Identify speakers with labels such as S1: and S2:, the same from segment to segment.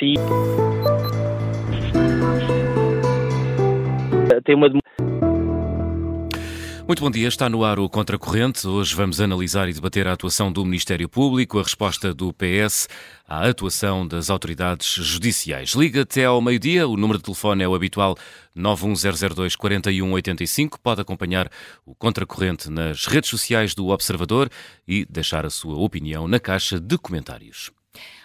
S1: si. Tem uma
S2: muito bom dia, está no ar o Contracorrente. Hoje vamos analisar e debater a atuação do Ministério Público, a resposta do PS à atuação das autoridades judiciais. Liga até ao meio-dia, o número de telefone é o habitual 91002 4185. Pode acompanhar o Contracorrente nas redes sociais do Observador e deixar a sua opinião na caixa de comentários.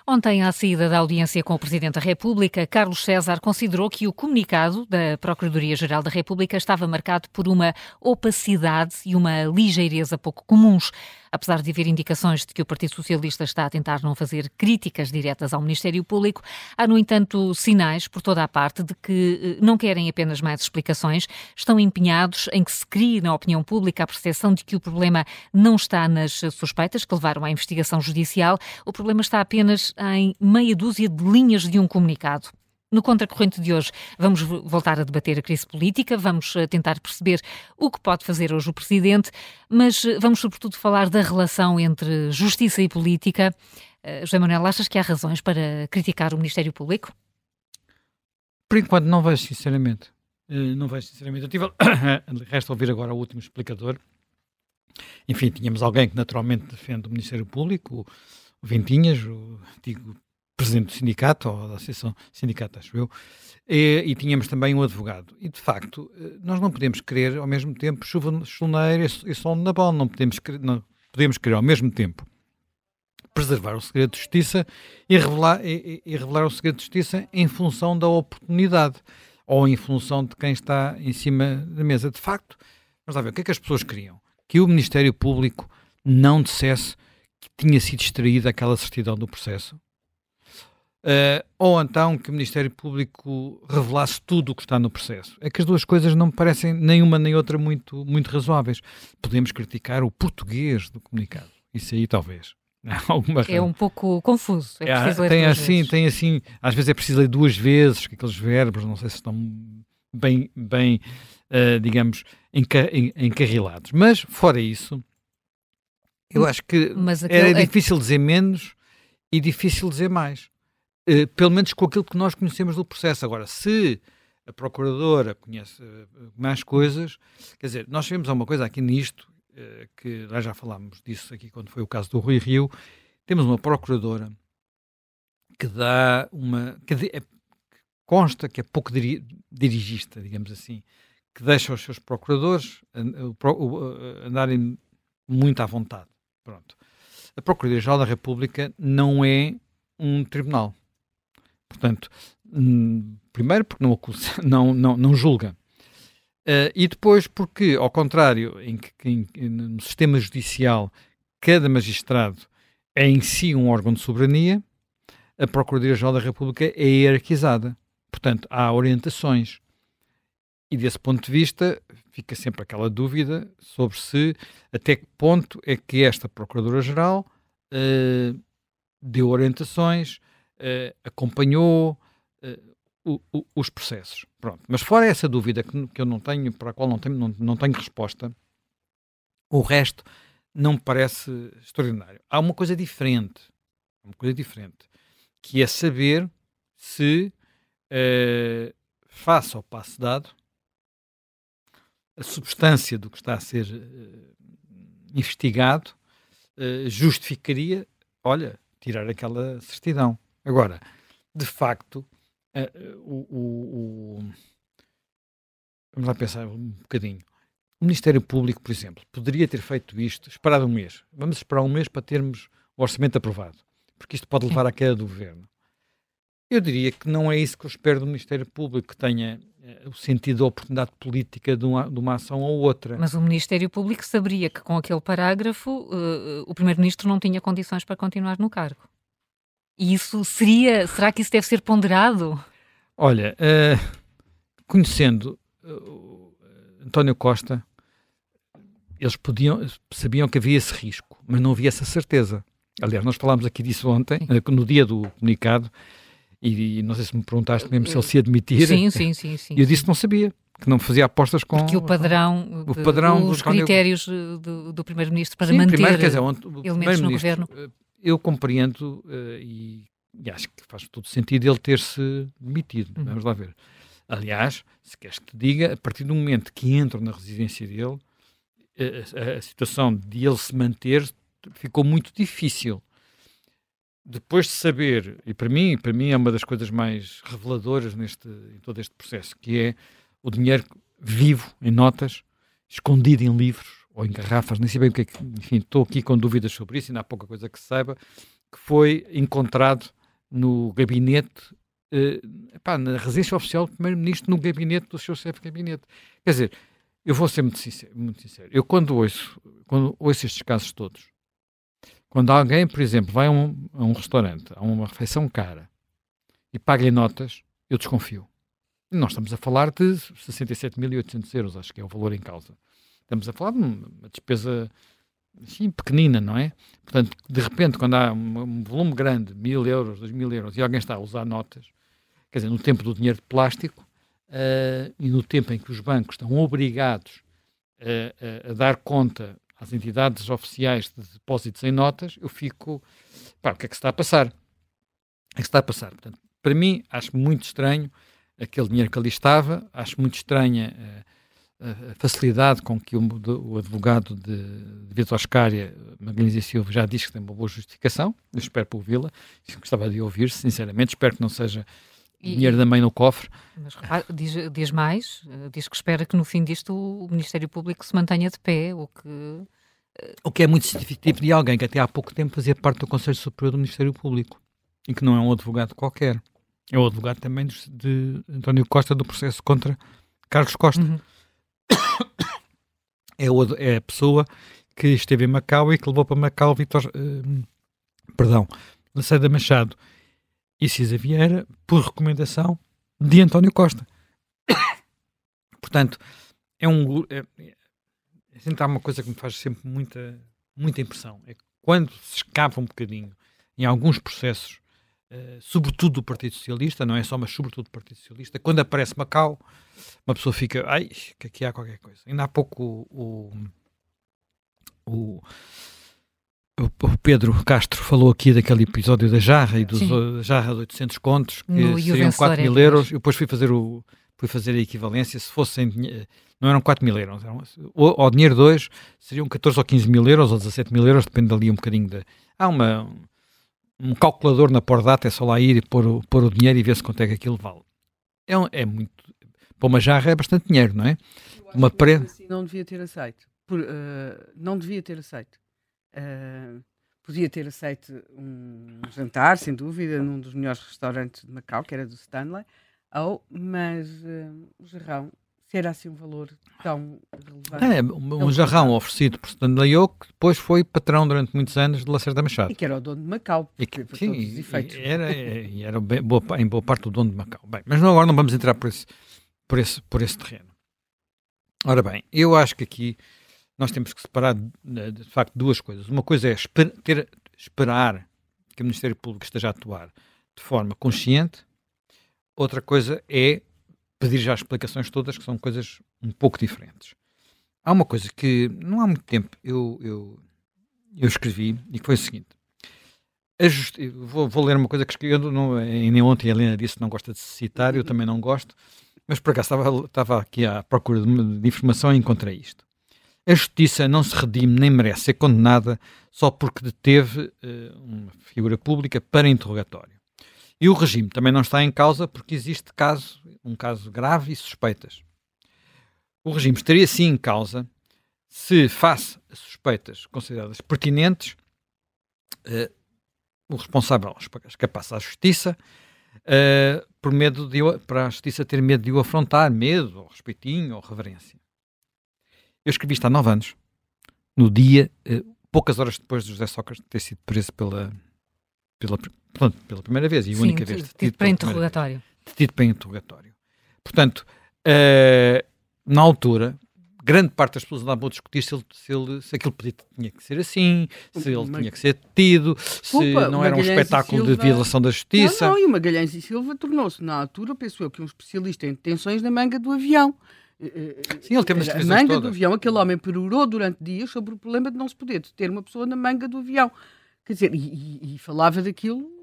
S3: Ontem, à saída da audiência com o Presidente da República, Carlos César considerou que o comunicado da Procuradoria-Geral da República estava marcado por uma opacidade e uma ligeireza pouco comuns. Apesar de haver indicações de que o Partido Socialista está a tentar não fazer críticas diretas ao Ministério Público, há, no entanto, sinais por toda a parte de que eh, não querem apenas mais explicações, estão empenhados em que se crie na opinião pública a percepção de que o problema não está nas suspeitas que levaram à investigação judicial, o problema está apenas em meia dúzia de linhas de um comunicado. No Contracorrente de hoje, vamos voltar a debater a crise política, vamos eh, tentar perceber o que pode fazer hoje o Presidente, mas eh, vamos, sobretudo, falar da relação entre justiça e política. Uh, José Manuel, achas que há razões para criticar o Ministério Público?
S4: Por enquanto, não vejo, sinceramente. Uh, não vejo, sinceramente. Eu tive. Resta ouvir agora o último explicador. Enfim, tínhamos alguém que naturalmente defende o Ministério Público, o Ventinhas, o antigo presidente do sindicato, ou da Associação Sindicato, acho eu, e, e, tínhamos também um advogado. E, de facto, eh, nós não podemos querer, ao mesmo tempo, chuva chuneira e sol na bola. Não podemos, não podemos querer, ao mesmo tempo, preservar o segredo de justiça e revelar, e, e revelar o segredo de justiça em função da oportunidade ou em função de quem está em cima da mesa. De facto, vamos lá ver, o que é que as pessoas queriam? Que o Ministério Público não dissesse que tinha sido extraída aquela certidão do processo, Uh, ou então que o Ministério Público revelasse tudo o que está no processo. É que as duas coisas não me parecem nenhuma nem outra muito, muito razoáveis. Podemos criticar o português do comunicado. Isso aí talvez.
S3: é um pouco confuso. É preciso ler
S4: tem assim,
S3: vezes.
S4: tem assim, às vezes é preciso ler duas vezes, que aqueles verbos não sei se estão bem, bem uh, digamos, enca encarrilados. Mas, fora isso, eu acho que era é difícil dizer menos e difícil dizer mais. Eh, pelo menos com aquilo que nós conhecemos do processo. Agora, se a procuradora conhece uh, mais coisas, quer dizer, nós sabemos uma coisa aqui nisto, uh, que nós já falámos disso aqui quando foi o caso do Rui Rio, temos uma procuradora que dá uma. que é, consta que é pouco diri, dirigista, digamos assim, que deixa os seus procuradores andarem muito à vontade. Pronto. A Procuradoria-Geral da República não é um tribunal. Portanto, hum, primeiro porque não, acusa, não, não, não julga. Uh, e depois porque, ao contrário, em que, em, no sistema judicial cada magistrado é em si um órgão de soberania, a Procuradoria-Geral da República é hierarquizada. Portanto, há orientações. E desse ponto de vista, fica sempre aquela dúvida sobre se até que ponto é que esta Procuradora-Geral uh, deu orientações, uh, acompanhou uh, o, o, os processos. Pronto. Mas fora essa dúvida que, que, eu não tenho, para a qual não tenho, não, não tenho resposta, o resto não me parece extraordinário. Há uma coisa diferente, uma coisa diferente, que é saber se, uh, face ao passo dado, a substância do que está a ser uh, investigado justificaria, olha, tirar aquela certidão. Agora, de facto, uh, o, o, o, vamos lá pensar um bocadinho. O Ministério Público, por exemplo, poderia ter feito isto, esperado um mês. Vamos esperar um mês para termos o orçamento aprovado, porque isto pode levar à queda do governo. Eu diria que não é isso que eu espero do Ministério Público, que tenha uh, o sentido da oportunidade política de uma, de uma, ação ou outra.
S3: Mas o Ministério Público saberia que com aquele parágrafo uh, o Primeiro-Ministro não tinha condições para continuar no cargo. E isso seria. Será que isso deve ser ponderado?
S4: Olha, uh, conhecendo uh, António Costa, eles podiam, sabiam que havia esse risco, mas não havia essa certeza. Aliás, nós falámos aqui disso ontem, uh, no dia do comunicado, e, e, não sei se me perguntaste mesmo se ele se admitir.
S3: Sim, sim, sim. sim
S4: e eu disse que não sabia, que não fazia apostas com.
S3: Porque o padrão, o padrão os critérios do, do Primeiro-Ministro para sim, manter primeiro, dizer, elementos no governo
S4: eu compreendo uh, e e acho que faz todo sentido ele ter-se demitido. Uhum. Vamos lá ver. Aliás, se queres que te diga, a partir do momento que entram na residência dele, a, a, a situação de ele se manter ficou muito difícil. Depois de saber, e para mim, para mim é uma das coisas mais reveladoras neste, em todo este processo, que é o dinheiro vivo, em notas, escondido em livros ou em garrafas, nem sei bem o que é que, enfim, estou aqui com dúvidas sobre isso, ainda há pouca coisa que se saiba, que foi encontrado no gabinete, eh, epá, na residência oficial do Primeiro-Ministro, no gabinete do seu chefe de gabinete. Quer dizer, eu vou ser muito sincero, muito sincero. Eu quando ouço, quando ouço estes casos todos, quando alguém, por exemplo, vai a um, a um restaurante, a uma refeição cara, e paga-lhe notas, eu desconfio. Nós estamos a falar de 67.800 euros, acho que é o valor em causa. Estamos a falar de uma despesa assim, pequenina, não é? Portanto, de repente, quando há um, um volume grande, mil euros, dois mil euros, e alguém está a usar notas, quer dizer, no tempo do dinheiro de plástico uh, e no tempo em que os bancos estão obrigados a, a, a dar conta às entidades oficiais de depósitos em notas, eu fico, pá, o que é que se está a passar? O que é que se está a passar? Portanto, para mim, acho muito estranho aquele dinheiro que ali estava, acho muito estranha uh, a facilidade com que o, o advogado de, de Vitor Oscária, Magalhães e Silva, já diz que tem uma boa justificação, eu espero por ouvi-la, gostava de ouvir, sinceramente, espero que não seja e, dinheiro da mãe no cofre.
S3: Mas diz, diz, mais, eh, diz que espera que no fim disto o Ministério Público se mantenha de pé, o que...
S4: O que é muito significativo de alguém que até há pouco tempo fazia parte do Conselho Superior do Ministério Público e que não é um advogado qualquer. É o advogado também de, de António Costa do processo contra Carlos Costa. Uhum. É, o, é, a pessoa que esteve em Macau e que levou para Macau Vitor, uh, perdão, Lacerda Machado e Cisa Vieira por recomendação de António Costa. Portanto, é um. É, é, há uma coisa que me faz sempre muita, muita impressão. É que quando se escapa um bocadinho em alguns processos, uh, sobretudo do Partido Socialista, não é só, mas sobretudo do Partido Socialista, quando aparece Macau, uma pessoa fica. Ai, que aqui há qualquer coisa. Ainda há pouco o, o, o o Pedro Castro falou aqui daquele episódio da jarra e dos Sim. jarra de 800 contos, que no seriam 4 mil euros. Eu depois fui fazer, o, fui fazer a equivalência. Se fossem, não eram 4 mil euros, eram, ou, ao dinheiro de hoje seriam 14 ou 15 mil euros ou 17 mil euros, depende ali um bocadinho. De, há uma, um calculador na Pordata, é só lá ir e pôr o, pôr o dinheiro e ver se quanto é que aquilo vale. É, é muito. Para uma jarra é bastante dinheiro, não é? Uma
S1: prenda. Assim não devia ter aceito. Por, uh, não devia ter aceito Uh, podia ter aceito um jantar, sem dúvida, num dos melhores restaurantes de Macau, que era do Stanley, ou, mas uh, o jarrão, se era assim um valor tão relevante.
S4: É, um, um jarrão oferecido por Stanley Oak, que depois foi patrão durante muitos anos de Lacerda Machado.
S1: E que era o dono de Macau,
S4: e que, sim, e, era, e era bem, boa, em boa parte o dono de Macau. Bem, mas não, agora não vamos entrar por esse, por, esse, por esse terreno. Ora bem, eu acho que aqui nós temos que separar, de facto, duas coisas. Uma coisa é esper ter, esperar que o Ministério Público esteja a atuar de forma consciente, outra coisa é pedir já explicações todas, que são coisas um pouco diferentes. Há uma coisa que não há muito tempo eu, eu, eu escrevi e que foi o seguinte. Vou, vou, ler uma coisa que escrevi, não, nem ontem a Helena disse que não gosta de citar, eu também não gosto, mas por acaso estava, estava aqui à procura de, de informação e encontrei isto. A justiça não se redime nem merece ser condenada só porque deteve uh, uma figura pública para interrogatório. E o regime também não está em causa porque existe caso, um caso grave e suspeitas. O regime estaria sim em causa se, face a suspeitas consideradas pertinentes, uh, o responsável escapasse à justiça uh, por medo de, para a justiça ter medo de o afrontar, medo, ou respeitinho, ou reverência. Eu escrevi isto há nove anos, no dia, uh, poucas horas depois de José Sócrates ter sido preso pela, pela, pronto, pela primeira vez e Sim, única vez.
S3: Tido para interrogatório.
S4: Tido para interrogatório. Portanto, uh, na altura, grande parte das pessoas andavam a discutir se, ele, se, ele, se aquele pedido tinha que ser assim, se ele tinha que ser tido, se Opa, não era um espetáculo Silva... de violação da justiça.
S1: Não, não, e o Magalhães e Silva tornou-se, na altura, penso eu, que um especialista em detenções na manga do avião.
S4: Sim, ele teve as
S1: A manga todas. do avião, aquele homem perorou durante dias sobre o problema de não se poder ter uma pessoa na manga do avião. Quer dizer, e, e, e falava daquilo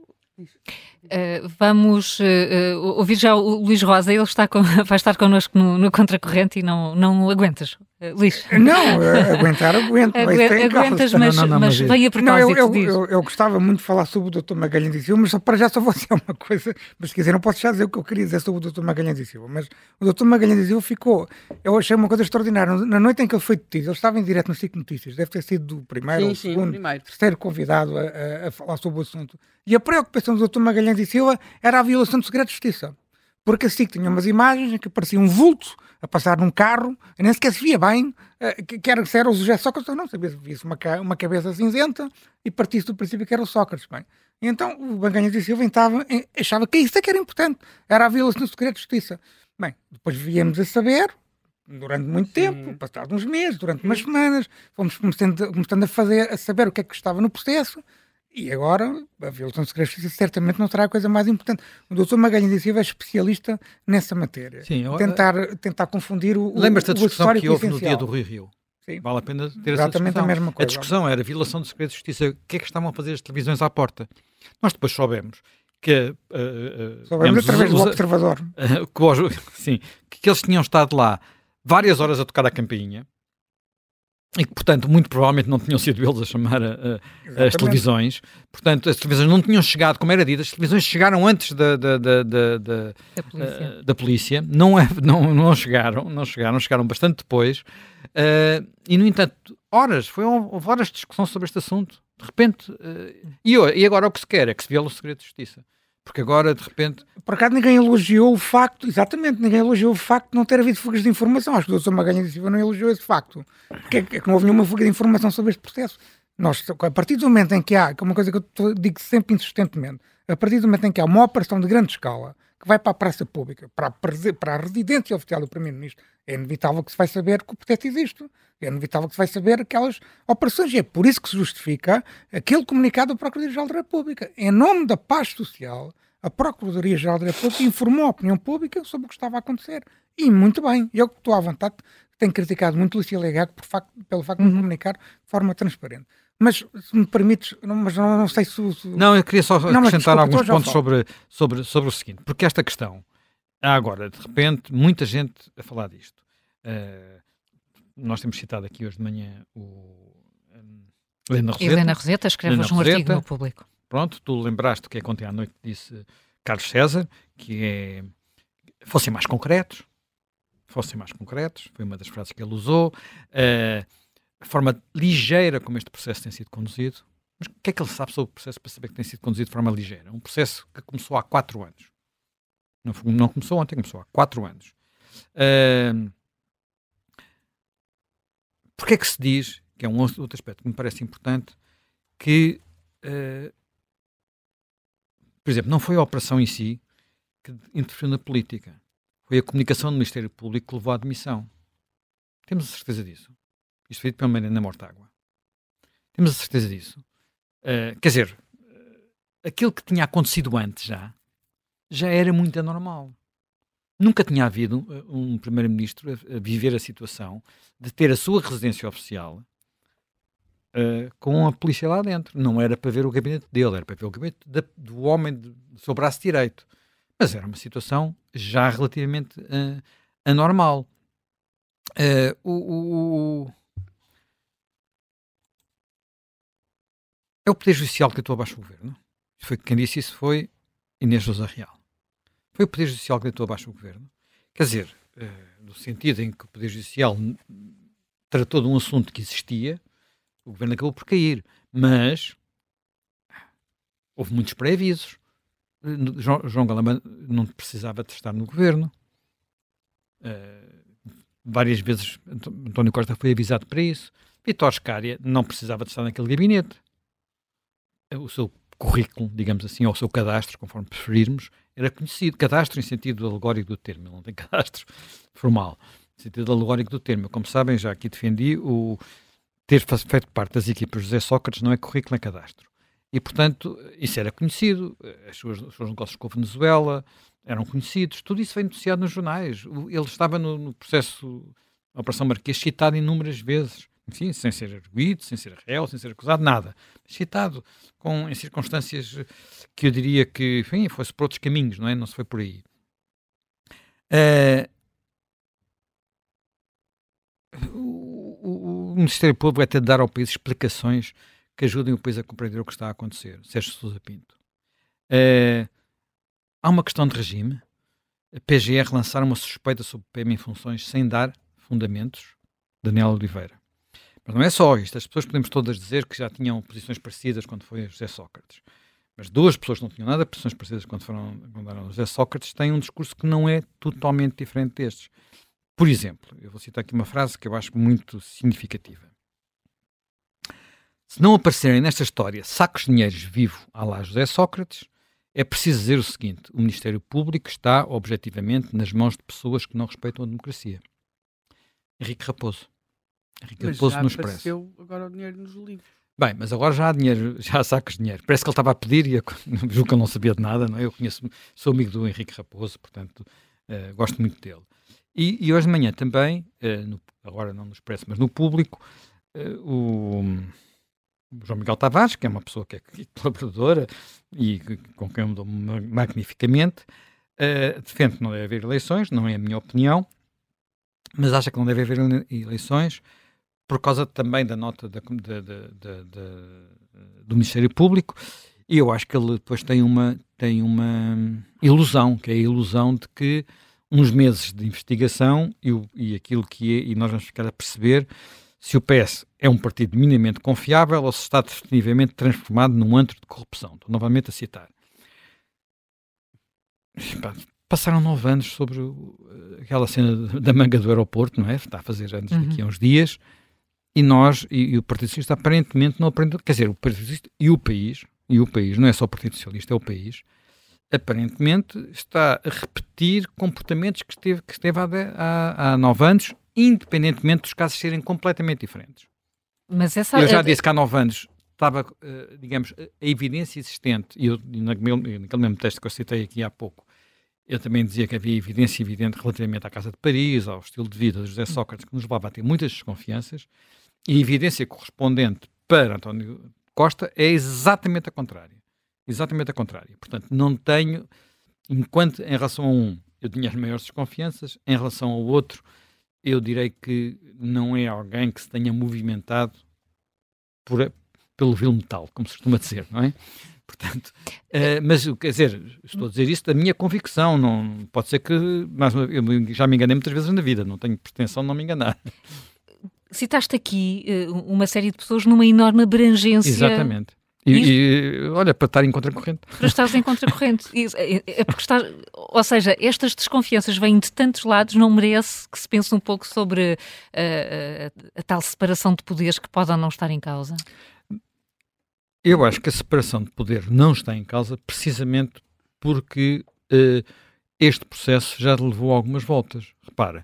S3: Uh, vamos uh, ouvir já o Luís Rosa, ele está com, vai estar connosco no, no Contracorrente e não, não aguentas, uh, Luís?
S5: Não, aguentar, aguento.
S3: aguentas, mas, não, não, mas, mas vem a propósito
S5: não, eu, eu, eu, eu, gostava muito de falar sobre o Dr. Magalhães e Silva, mas só para já só vou dizer uma coisa, mas se quiser não posso já dizer o que eu queria dizer sobre o Dr. Magalhães e Silva, mas o Dr. Magalhães e Silva ficou, eu achei uma coisa extraordinária, na noite em que ele foi detido, ele estava em direto no Cic Notícias, deve ter sido o primeiro sim, ou o segundo, primeiro. terceiro convidado a, a, a falar sobre o assunto, e a preocupação do Dr. Magalhães e Silva era a violação do segredo de justiça. Porque a SIC tinha umas imagens em que aparecia um vulto a passar num carro, e nem sequer se via bem uh, que, que, era, se era o José Sócrates ou não, sabia se via-se uma, uma cabeça cinzenta e partisse do princípio que era o Sócrates. Bem. E então o Banganhas de Silva estava, achava que isso é que era importante, era a violação do segredo de justiça. Bem, depois viemos a saber, durante muito Sim. tempo, passados uns meses, durante umas semanas, fomos começando, começando a, fazer, a saber o que é que estava no processo, e agora, a violação de segredo de justiça certamente não será a coisa mais importante. O doutor Magalhães de Silva é especialista nessa matéria. Sim, eu, tentar, tentar confundir o
S4: Lembras-te da discussão que houve no dia do Rio Rio? Sim. Vale a pena ter Exatamente essa discussão. a mesma coisa. A discussão era a violação de segredo de justiça. O que é que estavam a fazer as televisões à porta? Nós depois soubemos que...
S5: Uh, uh, soubemos através do observador.
S4: Uh, sim, que eles tinham estado lá várias horas a tocar a campainha e que, portanto, muito provavelmente não tinham sido eles a chamar a, a, as televisões. Portanto, as televisões não tinham chegado, como era dito, as televisões chegaram antes da, da, da, da, da, polícia. Uh, da polícia. Não, é, não, não chegaram, não chegaram, chegaram bastante depois. Uh, e, no entanto, horas, foi, houve horas de discussão sobre este assunto. De repente, uh, e, e agora o que se quer é que se viola o segredo de justiça. Porque agora, de repente.
S5: Por acaso, ninguém elogiou o facto, exatamente, ninguém elogiou o facto de não ter havido fugas de informação. Acho que o Dr. Magalhães Silva não elogiou esse facto. Porque é que não houve nenhuma fuga de informação sobre este processo. Nós, a partir do momento em que há, que é uma coisa que eu digo sempre insistentemente, a partir do momento em que há uma operação de grande escala que vai para a praça pública, para a, para a residência oficial do Primeiro-Ministro, é inevitável que se vai saber que o processo existe. É inevitável que se vai saber aquelas operações. E é por isso que se justifica aquele comunicado do Procurador-Geral da República. Em nome da paz social, a Procuradoria-Geral da República informou a opinião pública sobre o que estava a acontecer. E muito bem. Eu que estou à vontade, tenho criticado muito Lucia Legago por facto, pelo facto de não uhum. comunicar de forma transparente. Mas, se me permites, não, mas não, não sei se, se,
S4: Não, eu queria só não, acrescentar desculpa, alguns pontos sobre, sobre, sobre o seguinte, porque esta questão, há agora, de repente, muita gente a falar disto. Uh, nós temos citado aqui hoje de manhã o um, Helena Roseta.
S3: Helena Roseta escreve Helena um Roseta, artigo no público.
S4: Pronto, tu lembraste que é ontem à noite disse Carlos César, que é fossem mais concretos, fossem mais concretos, foi uma das frases que ele usou, uh, a forma ligeira como este processo tem sido conduzido. Mas o que é que ele sabe sobre o processo para saber que tem sido conduzido de forma ligeira? Um processo que começou há quatro anos. Não, não começou ontem, começou há quatro anos. Uh, Porquê é que se diz, que é um outro aspecto que me parece importante, que, uh, por exemplo, não foi a operação em si que interferiu na política. Foi a comunicação do Ministério Público que levou à admissão. Temos a certeza disso. Isto foi dito pela Mariana Mortágua. Temos a certeza disso. Uh, quer dizer, uh, aquilo que tinha acontecido antes já, já era muito anormal. Nunca tinha havido eh, um primeiro-ministro a, viver a situação de ter a sua residência oficial uh, com a polícia lá dentro. Não era para ver o gabinete dele, era para ver o gabinete de, do homem do seu braço direito. Mas era uma situação já relativamente uh, anormal. Uh, o, o, é o Poder Judicial que atuou abaixo do governo. Foi, quem disse isso foi Inês Sousa Real. Foi o Poder Judicial que deitou abaixo o governo. Quer dizer, uh, no sentido em que o Poder Judicial tratou de um assunto que existia, o governo acabou por cair. Mas houve muitos pré-avisos. João, João Galamba não precisava de estar no governo. Uh, várias vezes António Costa foi avisado para isso. Vitor Scária não precisava de estar naquele gabinete. O seu currículo, digamos assim, ou o seu cadastro, conforme preferirmos, era conhecido. Cadastro em sentido alegórico do termo, não tem cadastro formal. Em sentido alegórico do termo. Como sabem, já aqui defendi o ter feito parte das equipas José Sócrates não é currículo, é cadastro. E, portanto, isso era conhecido. As suas, os seus negócios com a Venezuela eram conhecidos. Tudo isso foi noticiado nos jornais. Ele estava no, no processo da Operação Marquês citado inúmeras vezes. Enfim, sem ser arguído, sem ser réu, sem ser acusado, nada. Citado com, em circunstâncias que eu diria que, enfim, fosse por outros caminhos, não é? Não se foi por aí. Uh, o, o, Ministério Público vai ter de dar ao país explicações que ajudem o país a compreender o que está a acontecer. Sérgio Sousa Pinto. Uh, há uma questão de regime. A PGR lançar uma suspeita sobre o PM em funções sem dar fundamentos. Daniel Oliveira. Mas não é só isto. As pessoas podemos todas dizer que já tinham posições parecidas quando foi José Sócrates. Mas duas pessoas que não tinham nada posições parecidas quando foram quando eram José Sócrates têm um discurso que não é totalmente diferente destes. Por exemplo, eu vou citar aqui uma frase que eu acho muito significativa. Se não aparecerem nesta história sacos de dinheiro vivo à lá José Sócrates, é preciso dizer o seguinte: o Ministério Público está objetivamente nas mãos de pessoas que não respeitam a democracia. Henrique Raposo.
S1: Henrique mas já no Expresso. agora o dinheiro nos livros.
S4: Bem, mas agora já há dinheiro, já há sacos de dinheiro. Parece que ele estava a pedir e eu, julgo que ele não sabia de nada, não é? Eu conheço, sou amigo do Henrique Raposo, portanto, uh, gosto muito dele. E, e, hoje de manhã também, uh, no, agora não no Expresso, mas no público, uh, o, João Miguel Tavares, que é uma pessoa que é colaboradora e com quem eu me dou magnificamente, defende que não deve haver eleições, não é a minha opinião, mas acha que não deve haver eleições por causa também da nota da, da, da, do Ministério Público. E eu acho que ele depois tem uma, tem uma ilusão, que é a ilusão de que uns meses de investigação e, o, e aquilo que é, e nós vamos ficar a perceber se o PS é um partido minimamente confiável ou se está definitivamente transformado num antro de corrupção. Estou novamente a citar passaram nove anos sobre aquela cena da manga do aeroporto, não é? Está a fazer anos uhum. daqui a uns dias. E nós, e, e, o Partido Socialista aparentemente não aprendeu, quer dizer, o Partido Socialista e o país, e o país, não é só o Partido Socialista, é o país, aparentemente está a repetir comportamentos que esteve, que esteve há, há, há nove anos, independentemente dos casos serem completamente diferentes. Mas essa, eu já é... disse que há nove anos estava, uh, digamos, a evidência existente, e eu, naquele, naquele mesmo texto que eu citei aqui há pouco, eu também dizia que havia evidência evidente relativamente à Casa de Paris, ao estilo de vida de José Sócrates, que nos levava a ter muitas desconfianças, e a evidência correspondente para António Costa é exatamente a contrária. Exatamente a contrária. Portanto, não tenho, enquanto em relação a um eu tinha as maiores desconfianças, em relação ao outro, eu direi que não é alguém que se tenha movimentado por, pelo vil metal, como se costuma dizer, não é? Portanto, uh, mas quer dizer, estou a dizer isso da minha convicção, não pode ser que mas eu já me enganei muitas vezes na vida, não tenho pretensão de não me enganar.
S3: Citaste aqui uh, uma série de pessoas numa enorme abrangência.
S4: Exatamente. E, e, olha, para estar em contracorrente.
S3: Para estar em contracorrente. é, é porque está, ou seja, estas desconfianças vêm de tantos lados, não merece que se pense um pouco sobre uh, a, a tal separação de poderes que pode ou não estar em causa?
S4: Eu acho que a separação de poder não está em causa precisamente porque uh, este processo já levou algumas voltas. Repara,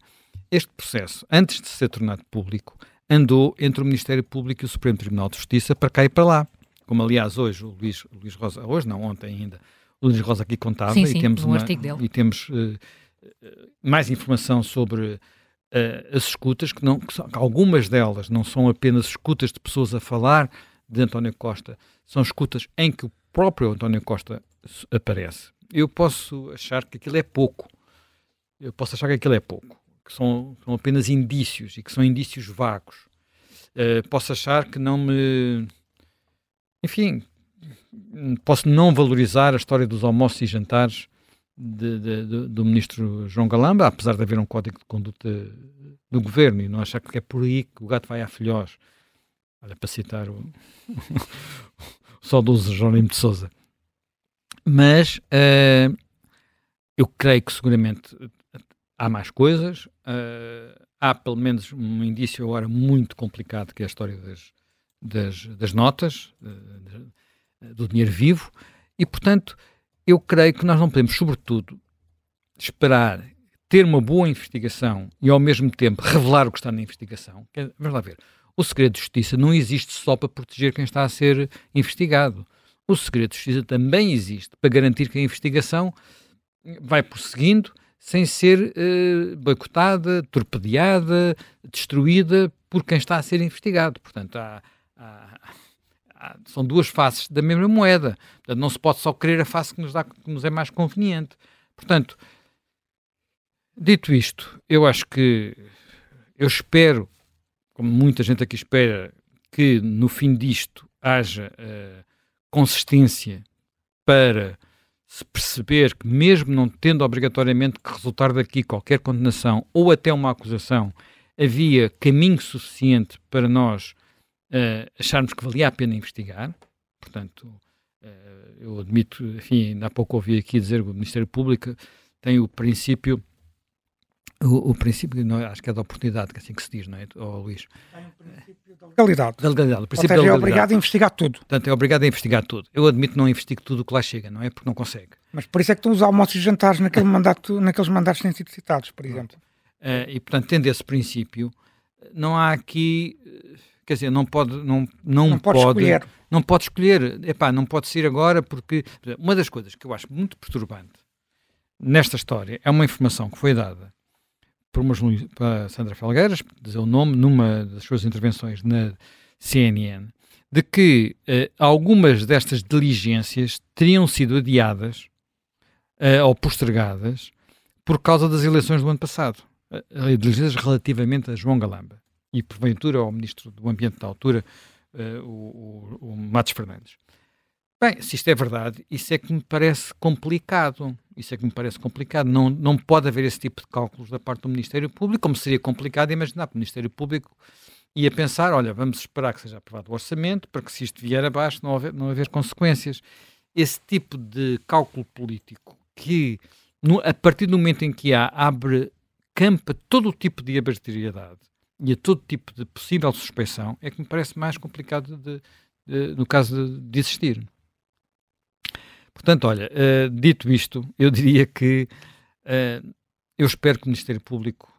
S4: este processo, antes de ser tornado público, andou entre o Ministério Público e o Supremo Tribunal de Justiça para cá e para lá. Como, aliás, hoje o Luís, o Luís Rosa, hoje não, ontem ainda, o Luís Rosa aqui contava
S3: sim,
S4: e,
S3: sim,
S4: temos
S3: um
S4: uma, e temos uh, mais informação sobre uh, as escutas, que, não, que, são, que algumas delas não são apenas escutas de pessoas a falar de António Costa são escutas em que o próprio António Costa aparece. Eu posso achar que aquilo é pouco. Eu posso achar que aquilo é pouco. Que são, são apenas indícios e que são indícios vagos. Uh, posso achar que não me. Enfim, posso não valorizar a história dos almoços e jantares de, de, de, do ministro João Galamba, apesar de haver um código de conduta do governo e não achar que é por aí que o gato vai a filhós. Olha, para citar o, o saudoso Jerónimo de Souza. Mas uh, eu creio que seguramente há mais coisas. Uh, há pelo menos um indício agora muito complicado que é a história das, das, das notas, uh, do dinheiro vivo. E, portanto, eu creio que nós não podemos, sobretudo, esperar ter uma boa investigação e, ao mesmo tempo, revelar o que está na investigação. Vamos lá ver. O segredo de justiça não existe só para proteger quem está a ser investigado. O segredo de justiça também existe para garantir que a investigação vai prosseguindo sem ser uh, boicotada, torpedeada, destruída por quem está a ser investigado. Portanto, há, há, há, são duas faces da mesma moeda. Portanto, não se pode só querer a face que nos, dá, que nos é mais conveniente. Portanto, dito isto, eu acho que eu espero, como muita gente aqui espera, que no fim disto haja uh, consistência para se perceber que, mesmo não tendo obrigatoriamente que resultar daqui qualquer condenação ou até uma acusação, havia caminho suficiente para nós uh, acharmos que valia a pena investigar. Portanto, uh, eu admito, enfim, ainda há pouco ouvi aqui dizer que o Ministério Público tem o princípio o, o, princípio, não, acho que é da oportunidade, que é assim que se diz, não é, oh, Luís?
S5: Tem o princípio da legalidade.
S4: Da legalidade. O
S5: princípio Ou seja, é obrigado a investigar tudo.
S4: Portanto, é obrigado a investigar tudo. Eu admito que não investigo tudo o que lá chega, não é? Porque não consegue.
S5: Mas por isso é que estão os almoços e jantares naquele mandato, naqueles mandatos que têm sido citados, por exemplo.
S4: Uh, e, portanto, tendo esse princípio, não há aqui... Quer dizer, não pode... Não, não, não pode, pode escolher. Não pode escolher. Epá, não pode ser agora porque... Uma das coisas que eu acho muito perturbante nesta história é uma informação que foi dada por uma para Sandra Felgueiras, dizer o nome, numa das suas intervenções na CNN, de que uh, algumas destas diligências teriam sido adiadas uh, ou postergadas por causa das eleições do ano passado. Uh, diligências relativamente a João Galamba e, porventura, ao Ministro do Ambiente da altura, o, o, o Matos Fernandes. Bem, se isto é verdade, isso é que me parece complicado. Isso é que me parece complicado. Não, não pode haver esse tipo de cálculos da parte do Ministério Público, como seria complicado imaginar que o Ministério Público ia pensar, olha, vamos esperar que seja aprovado o orçamento para que se isto vier abaixo não haver, não haver consequências. Esse tipo de cálculo político que, no, a partir do momento em que há, abre campo a todo o tipo de arbitrariedade e a todo tipo de possível suspeição, é que me parece mais complicado de, de, no caso de, de existir. Portanto, olha, uh, dito isto, eu diria que uh, eu espero que o Ministério Público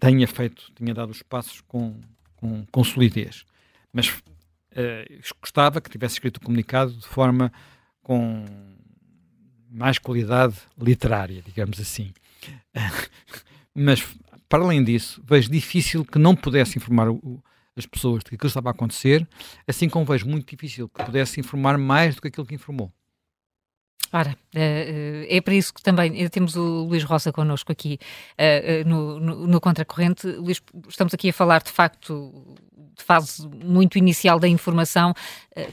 S4: tenha feito, tenha dado os passos com, com, com solidez. Mas uh, gostava que tivesse escrito o comunicado de forma com mais qualidade literária, digamos assim. Mas, para além disso, vejo difícil que não pudesse informar o, as pessoas de que aquilo estava a acontecer, assim como vejo muito difícil que pudesse informar mais do que aquilo que informou.
S3: Ora, eh, eh, é para isso que também eh, temos o Luís Roça connosco aqui no, no, no Contracorrente. Luís, estamos aqui a falar de facto de fase muito inicial da informação.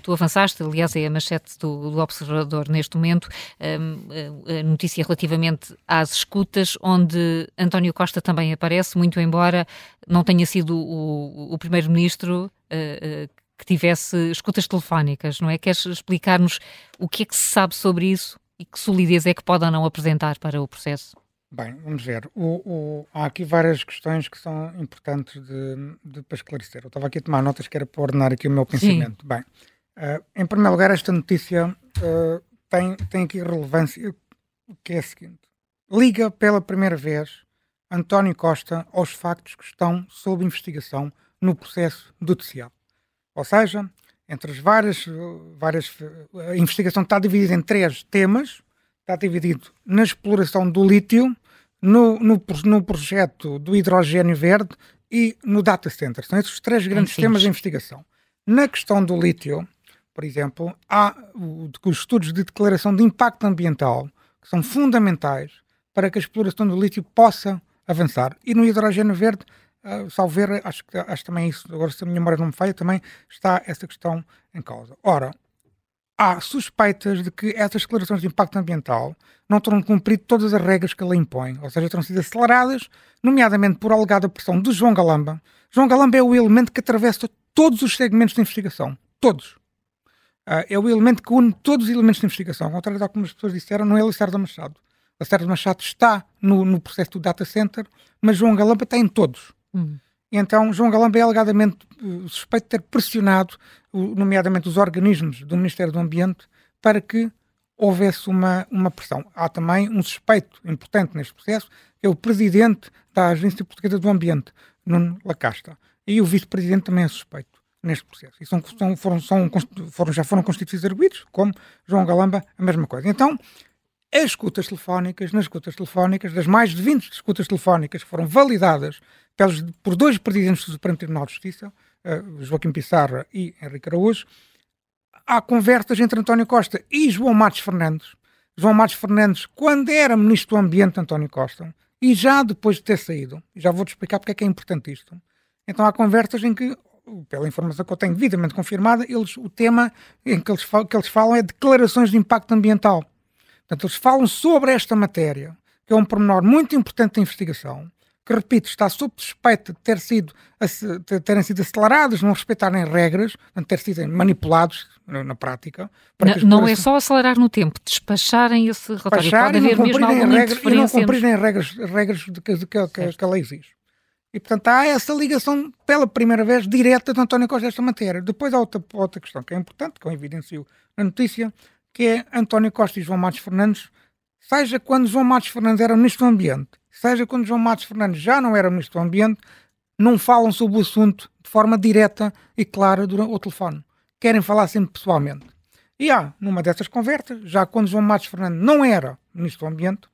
S3: Tu avançaste, aliás, é a manchete do, do Observador neste momento, a notícia relativamente às escutas, onde António Costa também aparece, muito embora não tenha sido o, o primeiro-ministro que tivesse escutas telefónicas, não é? Queres explicar-nos o que é que se sabe sobre isso e que solidez é que pode ou não apresentar para o processo?
S5: Bem, vamos ver. O, o, há aqui várias questões que são importantes de, de, para esclarecer. Eu estava aqui a tomar notas que era para ordenar aqui o meu pensamento. Sim. Bem, uh, em primeiro lugar, esta notícia uh, tem, tem aqui relevância, que é a seguinte. Liga pela primeira vez António Costa aos factos que estão sob investigação no processo do. Ou seja, entre as várias, várias. A investigação está dividida em três temas. Está dividido na exploração do lítio, no, no, no projeto do hidrogênio verde e no data center. São esses três grandes temas de investigação. Na questão do lítio, por exemplo, há os estudos de declaração de impacto ambiental que são fundamentais para que a exploração do lítio possa avançar. E no hidrogênio verde uh, salvo ver, acho que acho também isso, agora se a minha memória não me falha, também está essa questão em causa. Ora, há suspeitas de que essas declarações de impacto ambiental não terão cumprido todas as regras que a lei impõe, ou seja, terão sido aceleradas, nomeadamente por alegada pressão de João Galamba. João Galamba é o elemento que atravessa todos os segmentos de investigação. Todos. Uh, é o elemento que une todos os elementos de investigação. Ao contrário de algumas pessoas disseram, não é Lacerda Machado. Lacerda Machado está no, no processo do data center, mas João Galamba está em todos. Hum. Então, João Galamba é alegadamente uh, suspeito de ter pressionado, nomeadamente os organismos do Ministério do Ambiente, para que houvesse uma, uma pressão. Há também um suspeito importante neste processo, que é o presidente da Agência Portuguesa do Ambiente, Nuno Lacasta. E o vice-presidente também é suspeito neste processo. E são, são, foram, são, foram, já foram constituídos arguidos, como João Galamba, a mesma coisa. Então, as escutas telefónicas, nas escutas telefónicas, das mais de 20 escutas telefónicas que foram validadas pelos, por dois presidentes do Supremo Tribunal de Justiça, uh, Joaquim Pissarra e Henrique Araújo, há conversas entre António Costa e João Matos Fernandes. João Matos Fernandes, quando era Ministro do Ambiente, António Costa, e já depois de ter saído, já vou-te explicar porque é que é importante isto. Então há conversas em que, pela informação que eu tenho devidamente confirmada, eles, o tema em que eles, que eles falam é declarações de impacto ambiental. Portanto, eles falam sobre esta matéria, que é um pormenor muito importante da investigação, que, repito, está sob suspeita de ter sido, de terem sido acelerados, não respeitarem regras, de ter sido manipulados na, na prática.
S3: Não, não é só acelerar no tempo, despacharem esse relatório. Pode haver mesmo alguma regra,
S5: E não cumprirem regras, regras de que, de que, que, que a lei exige. E, portanto, há essa ligação, pela primeira vez, direta de António Costa desta matéria. Depois há outra, outra questão que é importante, que eu evidencio na notícia, que é António Costa e João Matos Fernandes, seja quando João Matos Fernandes era Ministro do Ambiente, seja quando João Matos Fernandes já não era Ministro do Ambiente, não falam sobre o assunto de forma direta e clara durante o telefone. Querem falar sempre pessoalmente. E há, numa dessas conversas, já quando João Matos Fernandes não era Ministro do Ambiente,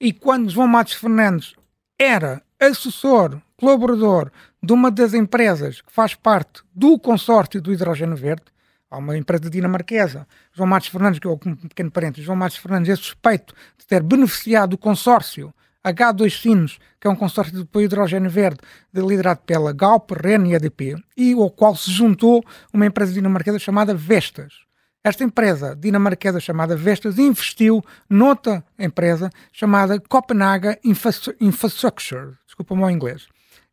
S5: e quando João Matos Fernandes era assessor, colaborador de uma das empresas que faz parte do consórcio do hidrogênio verde, há uma empresa dinamarquesa, João Matos Fernandes, que é um pequeno parente, João Matos Fernandes é suspeito de ter beneficiado do consórcio H2 Sinos, que é um consórcio de hidrogênio verde liderado pela Galp, REN e ADP, e ao qual se juntou uma empresa dinamarquesa chamada Vestas. Esta empresa dinamarquesa chamada Vestas investiu noutra empresa chamada Copenhagen Infrastructure, desculpa o meu inglês.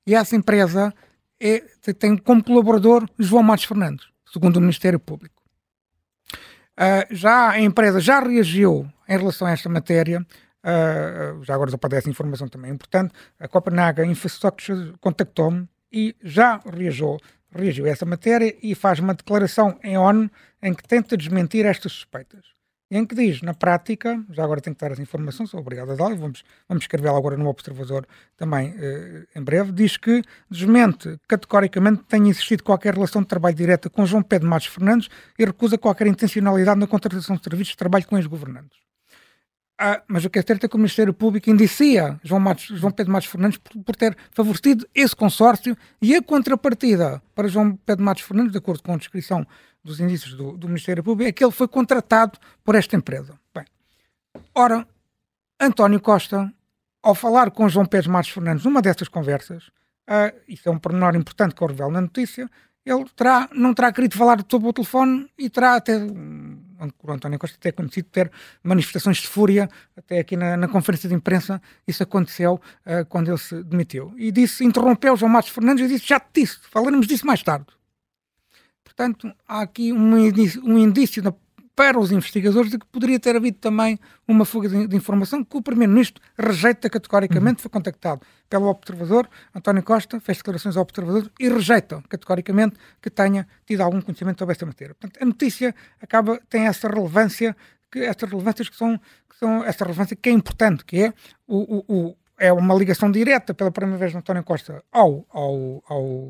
S5: E essa empresa é, tem como colaborador João Matos Fernandes, segundo o Ministério Público. Uh, já a empresa já reagiu em relação a esta matéria Uh, já agora só para essa informação também importante, a Copenhagen Infrastructure contactou-me e já reagiu, reagiu a essa matéria e faz uma declaração em ONU em que tenta desmentir estas suspeitas. Em que diz, na prática, já agora tenho que dar essa informação, sou obrigado a dar, vamos, vamos escrevê-la agora no Observador também uh, em breve, diz que desmente categoricamente tem existido qualquer relação de trabalho direta com João Pedro Matos Fernandes e recusa qualquer intencionalidade na contratação de serviços de trabalho com ex-governantes. Ah, mas o que é certo é que o Ministério Público indicia João, Matos, João Pedro Matos Fernandes por, por, ter favorecido esse consórcio e a contrapartida para João Pedro Matos Fernandes, de acordo com a descrição dos indícios do, do Ministério Público, é que ele foi contratado por esta empresa. Bem, ora, António Costa, ao falar com João Pedro Matos Fernandes numa dessas conversas, uh, isso é um pormenor importante que eu revelo na notícia, ele terá, não terá querido falar sobre o telefone e terá até o António Costa até conhecido ter manifestações de fúria, até aqui na, na conferência de imprensa isso aconteceu uh, quando ele se demitiu. E disse, interrompeu João Matos Fernandes e disse, já te disse, falaremos disso mais tarde. Portanto, há aqui um indício, um indício da para os investigadores de que poderia ter havido também uma fuga de, de informação que o Primeiro-Ministro rejeita categoricamente. Uhum. Foi contactado pelo Observador, António Costa, fez declarações ao Observador e rejeita categoricamente que tenha tido algum conhecimento sobre esta matéria. Portanto, a notícia acaba, tem essa relevância, que, estas relevâncias que são, que são essa relevância que é importante, que é o, o, o é uma ligação direta pela primeira vez de António Costa ao, ao, ao,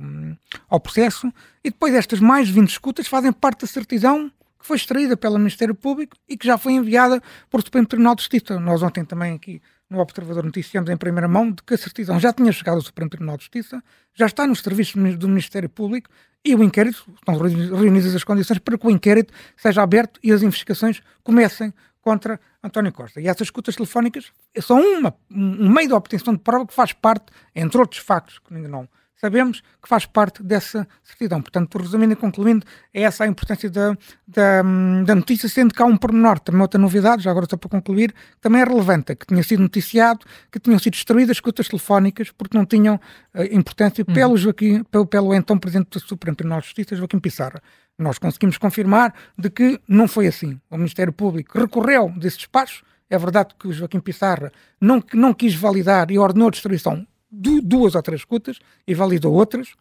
S5: ao processo, e depois estas mais 20 escutas fazem parte da certidão que foi extraída pelo Ministério Público e que já foi enviada por o Supremo Tribunal de Justiça. Nós ontem também aqui no Observador noticiamos em primeira mão de que a certidão já tinha chegado ao Supremo Tribunal de Justiça, já está nos serviços do Ministério Público e o inquérito, estão reunidas as condições para que o inquérito seja aberto e as investigações comecem contra António Costa. E essas escutas telefónicas são uma, um meio de obtenção de prova que faz parte, entre outros factos que ninguém não sabemos que faz parte dessa certidão. Portanto, resumindo e concluindo, é essa a importância da, da, da notícia, sendo que há um pormenor, também outra novidade, já agora só para concluir, também é relevante, que tinha sido noticiado que tinham sido destruídas escutas telefónicas porque não tinham uh, importância uhum. pelo, Joaquim, pelo, pelo então Presidente do Supremo Tribunal de Justiça, Joaquim Pissarra. Nós conseguimos confirmar de que não foi assim. O Ministério Público recorreu desse despacho, é verdade que o Joaquim Pissarra não, não quis validar e ordenou a destruição duas ou três escutas e validou outras,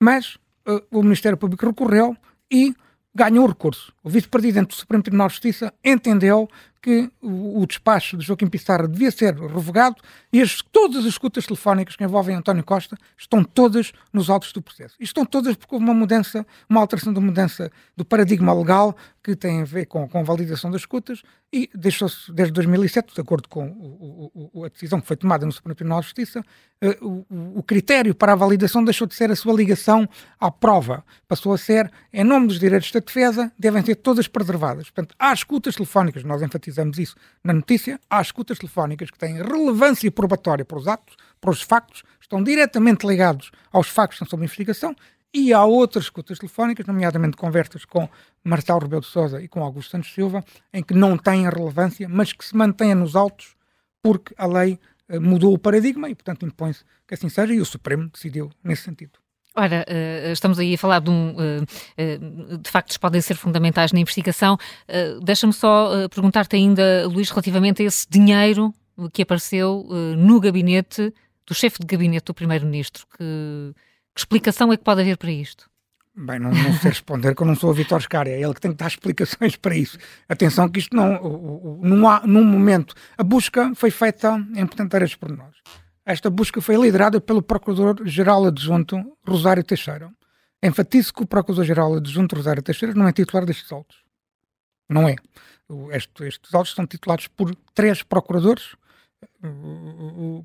S5: mas uh, o Ministério Público recorreu e ganhou o recurso. O vice-presidente do Supremo Tribunal de Justiça entendeu que o, despacho de Joaquim Pissarra devia ser revogado e as, todas as escutas telefónicas que envolvem António Costa estão todas nos autos do processo. E estão todas porque houve uma mudança, uma alteração da mudança do paradigma legal que tem a ver com, com a validação das escutas e deixou-se desde 2007, de acordo com o, o, a decisão que foi tomada no Supremo Tribunal de Justiça, uh, o, critério para a validação deixou de ser a sua ligação à prova, passou a ser, em nome dos direitos da defesa, devem ser todas preservadas. Portanto, há escutas telefónicas, nós enfatizamos isso na notícia, há escutas telefónicas que têm relevância probatória para os atos, para os factos, estão diretamente ligados aos factos que estão sob investigação e há outras escutas telefónicas, nomeadamente conversas com Marcelo Rebelo de Sousa e com Augusto Santos Silva, em que não têm relevância, mas que se mantêm nos autos porque a lei uh, mudou o paradigma e, portanto, impõe-se que assim seja e o Supremo decidiu nesse sentido.
S3: Ora, uh, estamos aí a falar de, um, uh, de factos que podem ser fundamentais na investigação. Deixa-me só perguntar-te ainda, Luís, relativamente a esse dinheiro que apareceu no gabinete do chefe de gabinete do Primeiro-Ministro, que que explicação é que pode haver para isto?
S5: Bem, não, não sei responder que eu não sou o Vitor Scária, é ele que tem que dar explicações para isso. Atenção que isto não, não há, num momento, a busca foi feita em portenteiras por nós. Esta busca foi liderada pelo Procurador-Geral Adjunto Rosário Teixeira. Enfatizo que o Procurador-Geral Adjunto Rosário Teixeira não é titular destes autos. Não é. Este, estes autos são titulados por três procuradores,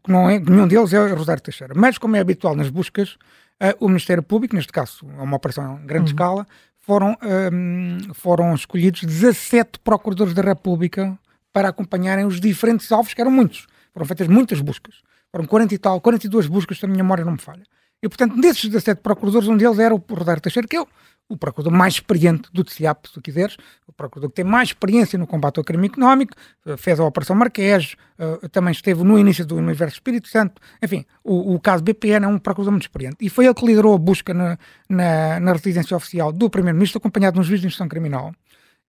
S5: que não é, nenhum deles é Rosário Teixeira. Mas, como é habitual nas buscas, uh, o Ministério Público, neste caso é uma operação em grande uhum. escala, foram, um, foram escolhidos 17 procuradores da República para acompanharem os diferentes alvos, que eram muitos. Foram feitas muitas buscas. Foram 40 e tal, 42 buscas, se a minha memória não me falha. E, portanto, desses 17 procuradores, um deles era o Rodário Teixeira, que é o, o procurador mais experiente do TCIAP, se tu quiseres, o procurador que tem mais experiência no combate ao crime económico, eh, fez a Operação Marquês, uh, também esteve no início do Universo Espírito Santo, enfim, o, o, caso BPN é um procurador muito experiente. E foi ele que liderou a busca na, na, na residência oficial do Primeiro-Ministro, acompanhado de um juiz de instrução criminal.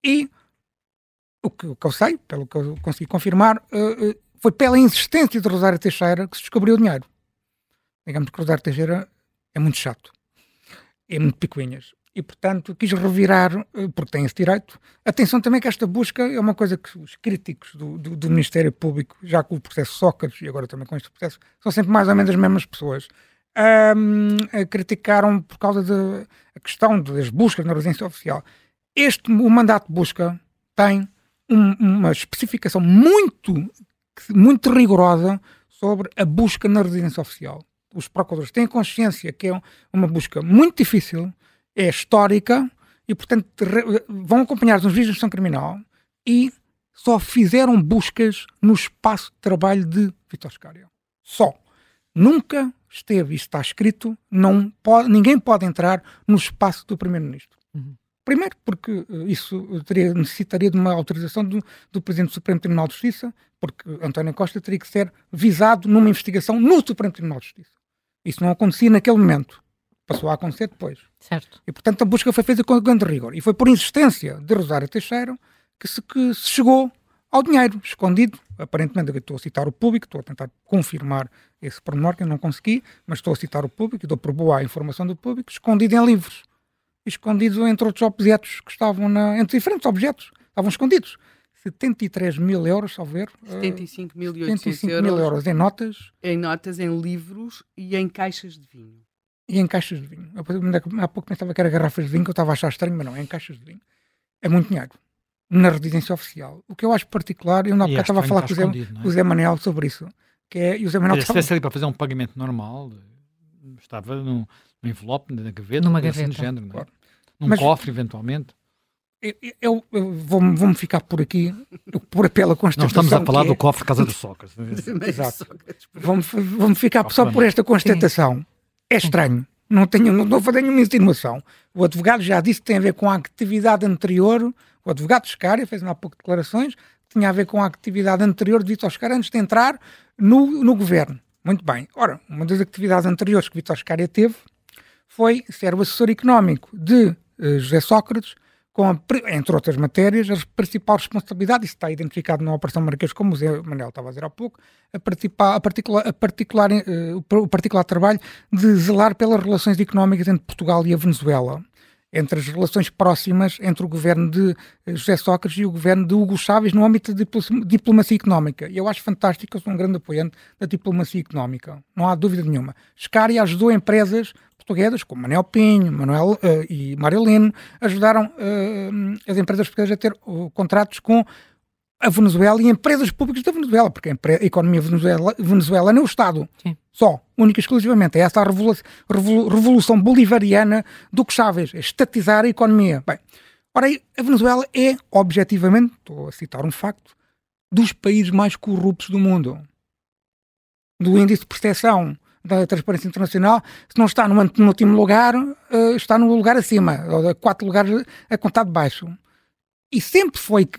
S5: E o que, o que, eu sei, pelo que eu consegui confirmar, uh, foi pela insistência de Rosário Teixeira que se descobriu o dinheiro. Digamos que Rosário Teixeira é muito chato, é muito picuinhas e, portanto, quis revirar, eh, porque tem esse direito. Atenção também que esta busca é uma coisa que os críticos do, do, do Ministério Público, já com o processo Sócrates e agora também com este processo, são sempre mais ou menos as mesmas pessoas. Um, criticaram por causa da questão das buscas na residência oficial. Este, o mandato de busca tem um, uma especificação muito, muito rigorosa sobre a busca na residência oficial. Os procuradores têm consciência que é uma busca muito difícil, é histórica e, portanto, vão acompanhar os juízes de ação criminal e só fizeram buscas no espaço de trabalho de Vitor Scário. Só. Nunca esteve, isso está escrito, não pode, ninguém pode entrar no espaço do Primeiro-Ministro. Uhum. Primeiro, porque eh, isso teria, necessitaria de uma autorização do, do Presidente do Supremo Tribunal de Justiça, porque António Costa teria que ser visado numa investigação no Supremo Tribunal de Justiça. Isso não acontecia naquele momento passou a acontecer depois.
S3: Certo.
S5: E, portanto, a busca foi feita com grande rigor. E foi por insistência de Rosário Teixeira que se, que se chegou ao dinheiro escondido. Aparentemente, estou a citar o público, estou a tentar confirmar esse pormenor que eu não consegui, mas estou a citar o público e dou por boa a informação do público, escondido em livros. Escondido entre outros objetos que estavam na, entre diferentes objetos, estavam escondidos. 73 mil euros, ao ver.
S1: 75.800 euros,
S5: mil euros em notas.
S1: Em notas, em livros e em caixas de vinho
S5: e em caixas de vinho. Eu, há pouco pensava que era garrafas de vinho, que eu estava a achar estranho, mas não, é em caixas de vinho. É muito dinheiro. Na residência oficial. O que eu acho particular, eu não é estava a falar com o Zé, é? o Zé Manuel sobre isso. Que é, e o Zé Manuel
S4: se fosse ali para fazer um pagamento normal, estava num, num envelope, na gaveta,
S3: numa gaveta. Assim
S4: género, não é? Num mas, cofre, eventualmente.
S5: Eu, eu, eu vou-me vou ficar por aqui, por pela Constituição.
S4: Não estamos a falar do é... cofre Casa do Sócrates.
S5: Exato. Vou-me vou ficar só por esta constatação. Sim é estranho. Não, tenho, não estou a fazer nenhuma insinuação. O advogado já disse que tem a ver com a atividade anterior. O advogado Scária fez há pouco declarações que tinha a ver com a atividade anterior de Vitor Scária antes de entrar no, no governo. Muito bem. Ora, uma das atividades anteriores que Vitor Scária teve foi ser o assessor económico de uh, José Sócrates com, a, entre outras matérias, a principal responsabilidade, isso está identificado na Operação Marquês, como o Zé Manuel estava a dizer há pouco, a, a, particular, a particular, uh, o particular trabalho de zelar pelas relações económicas entre Portugal e a Venezuela. entre as relações próximas entre o governo de eh, José Sócrates e o governo de Hugo Chávez no âmbito da diplomacia económica. Eu acho fantástico, eu sou um grande apoiante da diplomacia económica, não há dúvida nenhuma. Scari ajudou empresas portuguesas, como Manuel Pinho Manuel, uh, e Marilene, ajudaram uh, as empresas portuguesas a ter uh, contratos com a Venezuela e empresas públicas da Venezuela, porque a, a economia venezuela, venezuelana é o Estado. Sim. Só, única e exclusivamente. É essa a revolu revolu revolução bolivariana do que Chávez, é estatizar a economia. Bem, ora, a Venezuela é, objetivamente, estou a citar um facto, dos países mais corruptos do mundo. Do índice de percepção da Transparência Internacional, se não está no, no último lugar, uh, está no lugar acima, ou quatro lugares a contar de baixo. E sempre foi,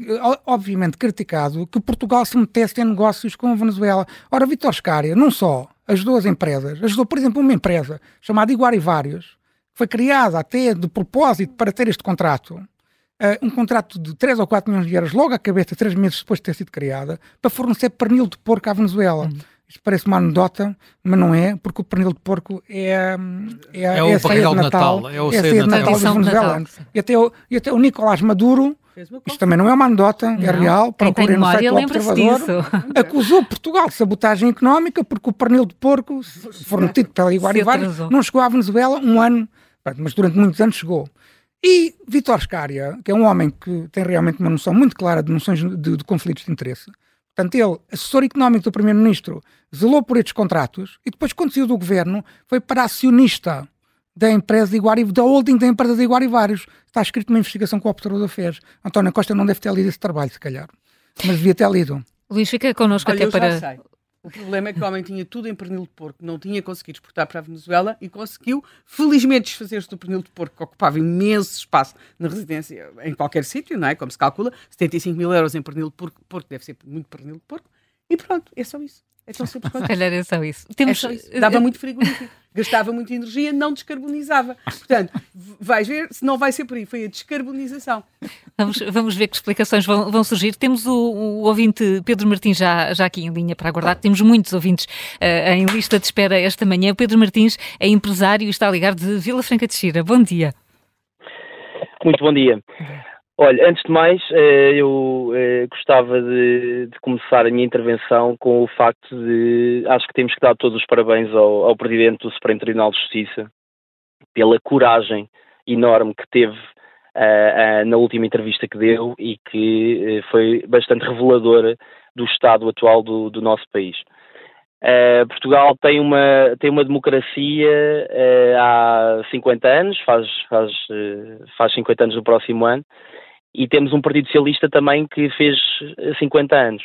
S5: obviamente, criticado que Portugal se metesse em negócios com a Venezuela. Ora, Vitor Scária não só ajudou as empresas, ajudou, por exemplo, uma empresa chamada Iguari Vários, que foi criada até de propósito para ter este contrato. Uh, um contrato de 3 ou 4 milhões de euros, logo à cabeça, 3 meses depois de ter sido criada, para fornecer pernil de porco à Venezuela. Uhum. Isto parece uma anedota, mas não é, porque o pernil de porco é, é, é, é a ceia de Natal. Natal. É o é ceia de Natal, Natal dos venezuelanos. E até, o, e até o Nicolás Maduro, isto também não é uma anedota, é real, procurem no site do Observador, acusou Portugal de sabotagem económica porque o pernil de porco, fornecido pela Iguarivar, não chegou à Venezuela um ano, mas durante muitos anos chegou. E Vitor Scária, que é um homem que tem realmente uma noção muito clara de noções de, de conflitos de interesse, Portanto, ele, assessor económico do Primeiro-Ministro, zelou por estes contratos e depois, quando saiu do governo, foi para acionista da empresa de Iguari, da holding da empresa de Iguari Vários. Está escrito numa investigação que o Observador fez. António Costa não deve ter lido esse trabalho, se calhar. Mas devia ter lido.
S3: Luís, fica connosco Olha, até para...
S1: O problema é que o homem tinha tudo em pernil de porco, não tinha conseguido exportar para a Venezuela e conseguiu, felizmente, desfazer-se do pernil de porco, que ocupava imenso espaço na residência, em qualquer sítio, não é? Como se calcula, 75 mil euros em pernil de porco, porco deve ser muito pernil de porco, e pronto, é só isso. É tão simples quanto
S3: Se calhar é só isso.
S1: Temos... É só isso. Dava muito frigorífico, gastava muita energia, não descarbonizava. Portanto, vais ver se não vai ser por aí, foi a descarbonização.
S3: Vamos, vamos ver que explicações vão, vão surgir. Temos o, o, ouvinte Pedro Martins já, já aqui em linha para aguardar. Temos muitos ouvintes uh, em lista de espera esta manhã. O Pedro Martins é empresário e está a ligar de Vila Franca de Xira. Bom dia.
S6: Muito bom dia. Olha, antes de mais, eh, eu eh, gostava de, de, começar a minha intervenção com o facto de acho que temos que dar todos os parabéns ao, ao Presidente do Supremo Tribunal de Justiça pela coragem enorme que teve uh, uh, na última entrevista que deu e que uh, foi bastante reveladora do estado atual do, do nosso país. Portugal tem uma, tem uma democracia há 50 anos, faz, faz, faz 50 anos no próximo ano, e temos um Partido Socialista também que fez 50 anos.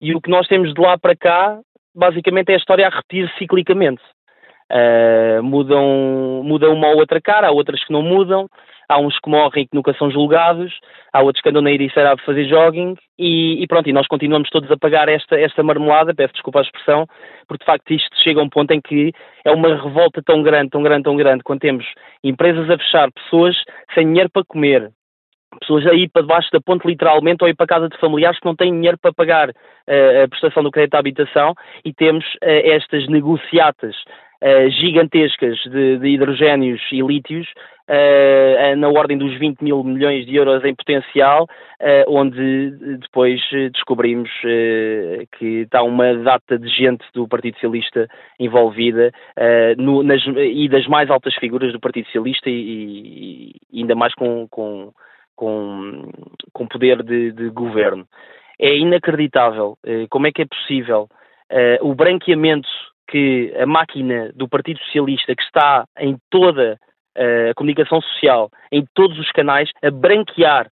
S6: E o que nós temos de lá para cá, basicamente, é a história a repetir ciclicamente. Uh, mudam, mudam uma ou outra cara, há outras que não mudam, há uns que morrem e que nunca são julgados, há outros que andam na Ericeira a fazer jogging e, e, pronto, e nós continuamos todos a pagar esta, esta marmelada, peço desculpa a expressão, porque de facto isto chega a um ponto em que é uma revolta tão grande, tão grande, tão grande, quando temos empresas a fechar, pessoas sem dinheiro para comer, pessoas a ir para debaixo da ponte literalmente ou ir para casa de familiares que não têm dinheiro para pagar uh, a prestação do crédito à habitação e temos uh, estas negociatas uh, gigantescas de, de, hidrogénios e lítios na ordem dos 20 mil milhões de euros em potencial, onde depois descobrimos que está uma data de gente do Partido Socialista envolvida no, nas, e das mais altas figuras do Partido Socialista e, e ainda mais com, com com, com poder de, de governo. É inacreditável eh, como é que é possível eh, o branqueamento que a máquina do Partido Socialista, que está em toda eh, a comunicação social, em todos os canais, a branquear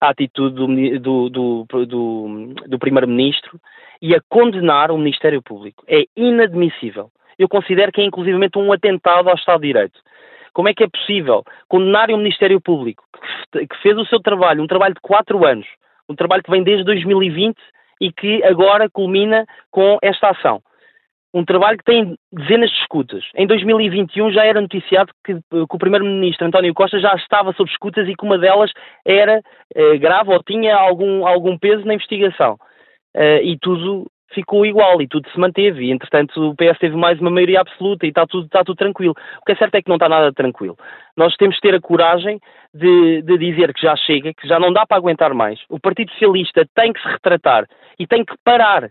S6: a atitude do, do, do, do, Primeiro-Ministro e a condenar o Ministério Público. É inadmissível. Eu considero que é inclusivamente um atentado ao Estado de Direito. Como é que é possível condenarem um Ministério Público que fez o seu trabalho, um trabalho de quatro anos, um trabalho que vem desde 2020 e que agora culmina com esta ação? Um trabalho que tem dezenas de escutas. Em 2021 já era noticiado que, que o Primeiro-Ministro António Costa já estava sob escutas e que uma delas era eh, grave ou tinha algum, algum peso na investigação. Uh, e tudo ficou igual e tudo se manteve. E, entretanto, o PS teve mais uma maioria absoluta e está tudo, está tudo tranquilo. O que é certo é que não está nada tranquilo. Nós temos de ter a coragem de, de dizer que já chega, que já não dá para aguentar mais. O Partido Socialista tem que se retratar e tem que parar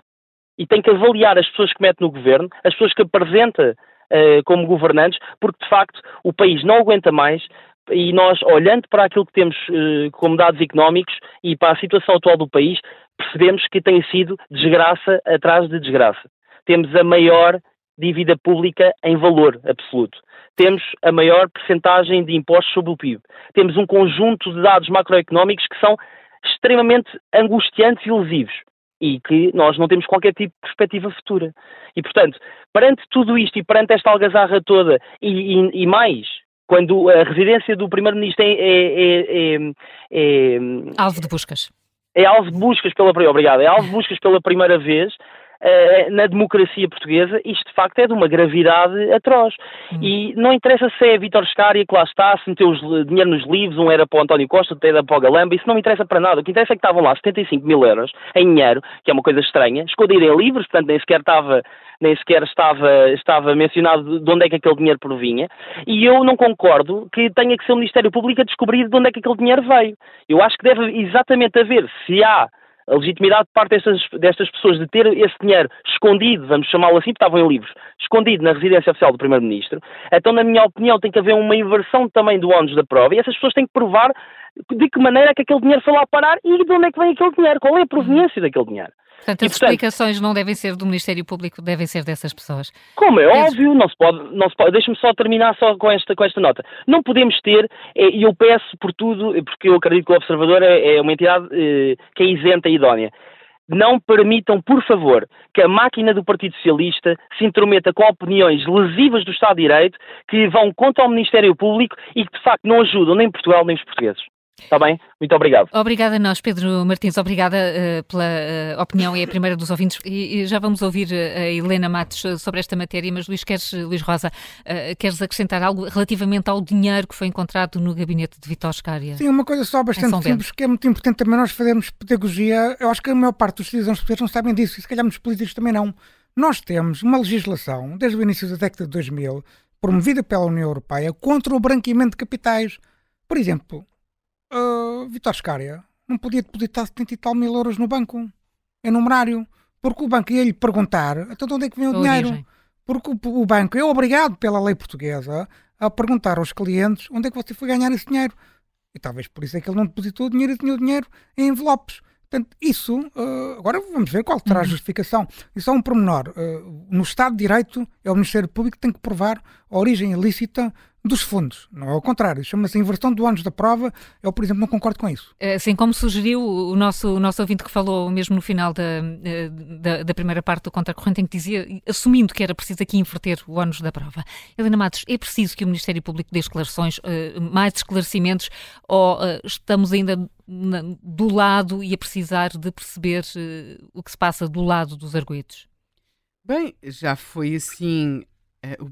S6: e tem que avaliar as pessoas que mete no governo, as pessoas que apresenta uh, como governantes, porque de facto o país não aguenta mais, e nós, olhando para aquilo que temos uh, como dados económicos e para a situação atual do país, percebemos que tem sido desgraça atrás de desgraça. Temos a maior dívida pública em valor absoluto. Temos a maior percentagem de impostos sobre o PIB. Temos um conjunto de dados macroeconómicos que são extremamente angustiantes e lesivos e que nós não temos qualquer tipo de perspectiva futura. E, portanto, perante tudo isto e perante esta algazarra toda e, e, e mais, quando a residência do Primeiro-Ministro é, é, é, é,
S3: Alvo de buscas.
S6: É alvo de buscas pela obrigado, é alvo de buscas pela primeira vez uh, na democracia portuguesa, isto de facto é de uma gravidade atroz. Hum. E não interessa se é Vítor Scária que lá está, se meteu dinheiro nos livros, um era para o António Costa, outro era para o Galamba, isso não me interessa para nada. O que interessa é que estavam lá 75 mil euros em dinheiro, que é uma coisa estranha, escondido em livros, portanto nem sequer estava nem sequer estava, estava mencionado de onde é que aquele dinheiro provinha, e eu não concordo que tenha que ser o Ministério Público a descobrir de onde é que aquele dinheiro veio. Eu acho que deve exatamente haver, se há a legitimidade de parte destas, destas pessoas de ter esse dinheiro escondido, vamos chamá-lo assim, porque estavam em livros, escondido na residência oficial do Primeiro-Ministro, então, na minha opinião, tem que haver uma inversão também do ónus da prova e essas pessoas têm que provar de que maneira é que aquele dinheiro foi lá parar e de onde é que vem aquele dinheiro, qual é a proveniência daquele dinheiro.
S3: Portanto, as explicações não devem ser do Ministério Público, devem ser dessas pessoas.
S6: Como é óbvio, não se pode, não se pode. Deixa-me só terminar só com esta, com esta nota. Não podemos ter, eh, e eu peço por tudo, porque eu acredito que o Observador é, é uma entidade eh, que é isenta e idónea. Não permitam, por favor, que a máquina do Partido Socialista se intrometa com opiniões lesivas do Estado de Direito que vão contra o Ministério Público e que, de facto, não ajudam nem Portugal nem os portugueses. Está bem? Muito obrigado.
S3: Obrigada a nós, Pedro Martins. Obrigada uh, pela uh, opinião e a primeira dos ouvintes. E, e já vamos ouvir uh, a Helena Matos sobre esta matéria, mas Luís, queres, Luís Rosa, queres acrescentar algo relativamente ao dinheiro que foi encontrado no gabinete de Vitor Scária?
S5: Sim, uma coisa só bastante simples, que é muito importante também nós fazermos pedagogia. Eu acho que a maior parte dos cidadãos portugueses não sabem disso, e se calhar muitos políticos também não. Nós temos uma legislação, desde o início da década de 2000, promovida pela União Europeia, contra o branqueamento de capitais. Por exemplo, uh, Vitor Scária não podia depositar 70 e tal mil euros no banco, em numerário, porque o banco ia lhe perguntar então de onde é que vem o, dinheiro. Porque o, o, banco é obrigado pela lei portuguesa a perguntar aos clientes onde é que você foi ganhar esse dinheiro. E talvez por isso é que ele não depositou o dinheiro e tinha o dinheiro em envelopes. Portanto, isso, uh, agora vamos ver qual terá a uhum. justificação. Isso é um pormenor. Uh, no Estado de Direito, é o Ministério Público que tem que provar a origem ilícita dos fundos. Não é ao contrário. Chama-se inversão do ânus da prova. Eu, por exemplo, não concordo com isso.
S3: Assim como sugeriu o nosso, o nosso ouvinte que falou mesmo no final da, eh, da, da primeira parte do contracorrente, em que dizia, assumindo que era preciso aqui inverter o ânus da prova. Helena Matos, é preciso que o Ministério Público dê esclarações, eh, mais esclarecimentos, ou estamos ainda do lado e a precisar de perceber o que se passa do lado dos arguidos?
S1: Bem, já foi assim.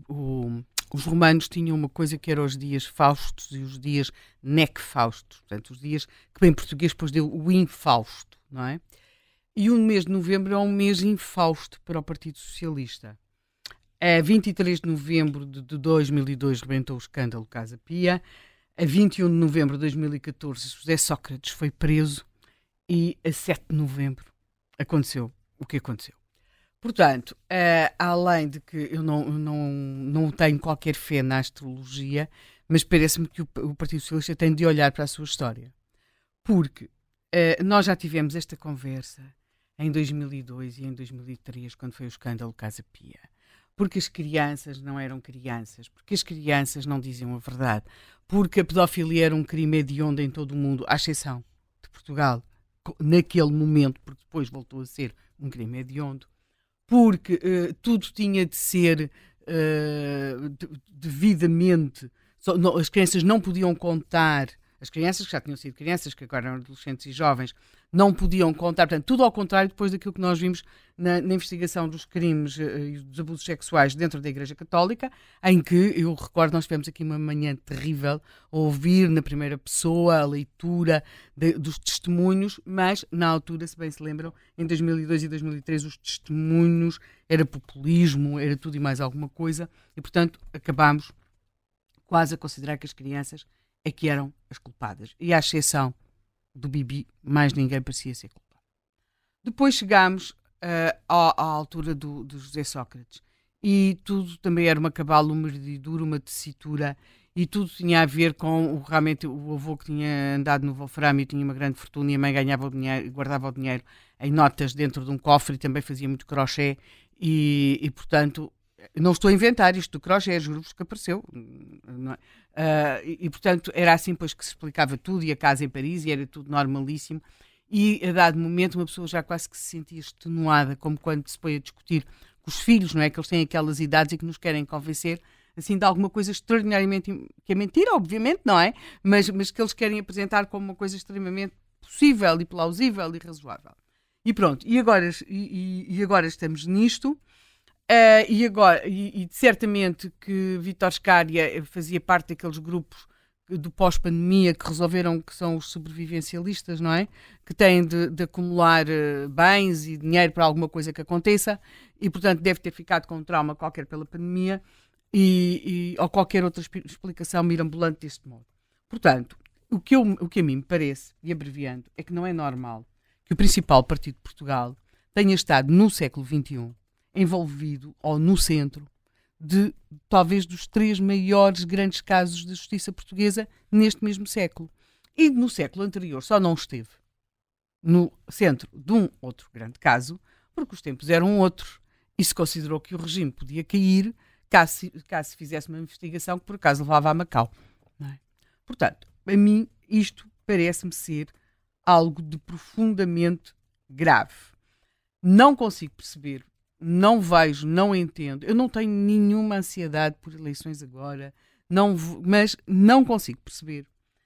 S1: o, os romanos tinham uma coisa que eram os dias faustos e os dias necfaustos, portanto, os dias que bem português depois deu o infausto, não é? E o mês de novembro é um mês infausto para o Partido Socialista. A 23 de novembro de 2002 rebentou o escândalo Casa Pia. A 21 de novembro de 2014 José Sócrates foi preso e a 7 de novembro aconteceu o que aconteceu. Portanto, uh, além de que eu não, não, não tenho qualquer fé na astrologia, mas parece-me que o, o, Partido Socialista tem de olhar para a sua história. Porque uh, nós já tivemos esta conversa em 2002 e em 2003, quando foi o escândalo Casa Pia. Porque as crianças não eram crianças, porque as crianças não diziam a verdade, porque a pedofilia era um crime hediondo em todo o mundo, à exceção de Portugal, naquele momento, porque depois voltou a ser um crime hediondo porque uh, tudo tinha de ser uh, devidamente. Só, não, as crianças não podiam contar, as crianças que já tinham sido crianças, que agora eram adolescentes e jovens, não podiam contar, portanto, tudo ao contrário depois daquilo que nós vimos na, na investigação dos crimes uh, e dos abusos sexuais dentro da Igreja Católica, em que, eu recordo, nós tivemos aqui uma manhã terrível a ouvir na primeira pessoa a leitura de, dos testemunhos, mas na altura, se bem se lembram, em 2002 e 2003 os testemunhos era populismo, era tudo e mais alguma coisa, e portanto acabámos quase a considerar que as crianças é que eram as culpadas. E à exceção do Bibi, mais ninguém parecia ser culpado. Depois chegámos uh, à, à, altura do, do, José Sócrates. E tudo também era uma cabala, uma merdidura, uma tessitura. E tudo tinha a ver com o, realmente o avô que tinha andado no Wolfram e tinha uma grande fortuna e a mãe ganhava o dinheiro, guardava o dinheiro em notas dentro de um cofre e também fazia muito crochê. E, e portanto não estou a inventar isto do crochê, juro-vos que apareceu. É? Uh, e, e, portanto, era assim pois que se explicava tudo, e a casa em Paris, e era tudo normalíssimo. E a dado momento, uma pessoa já quase que se sentia extenuada, como quando se põe a discutir com os filhos, não é? Que eles têm aquelas idades e que nos querem convencer assim de alguma coisa extraordinariamente que é mentira, obviamente, não é? Mas, mas que eles querem apresentar como uma coisa extremamente possível e plausível e razoável. E pronto, e agora, e, e agora estamos nisto. Uh, e agora, e, e, certamente que Vitor Scária fazia parte daqueles grupos do pós-pandemia que resolveram que são os sobrevivencialistas, não é? Que têm de, de, acumular uh, bens e dinheiro para alguma coisa que aconteça e, portanto, deve ter ficado com um trauma qualquer pela pandemia e, e, ou qualquer outra explicação mirambulante deste modo. Portanto, o que, eu, o que a mim me parece, e abreviando, é que não é normal que o principal partido de Portugal tenha estado no século XXI envolvido ou no centro de talvez dos três maiores grandes casos de justiça portuguesa neste mesmo século. E no século anterior só não esteve no centro de um outro grande caso, porque os tempos eram outros e se considerou que o regime podia cair caso, caso se fizesse uma investigação que por acaso levava a Macau. É? Portanto, a mim isto parece-me ser algo de profundamente grave. Não consigo perceber não vejo, não entendo. Eu não tenho nenhuma ansiedade por eleições agora, não, mas não consigo perceber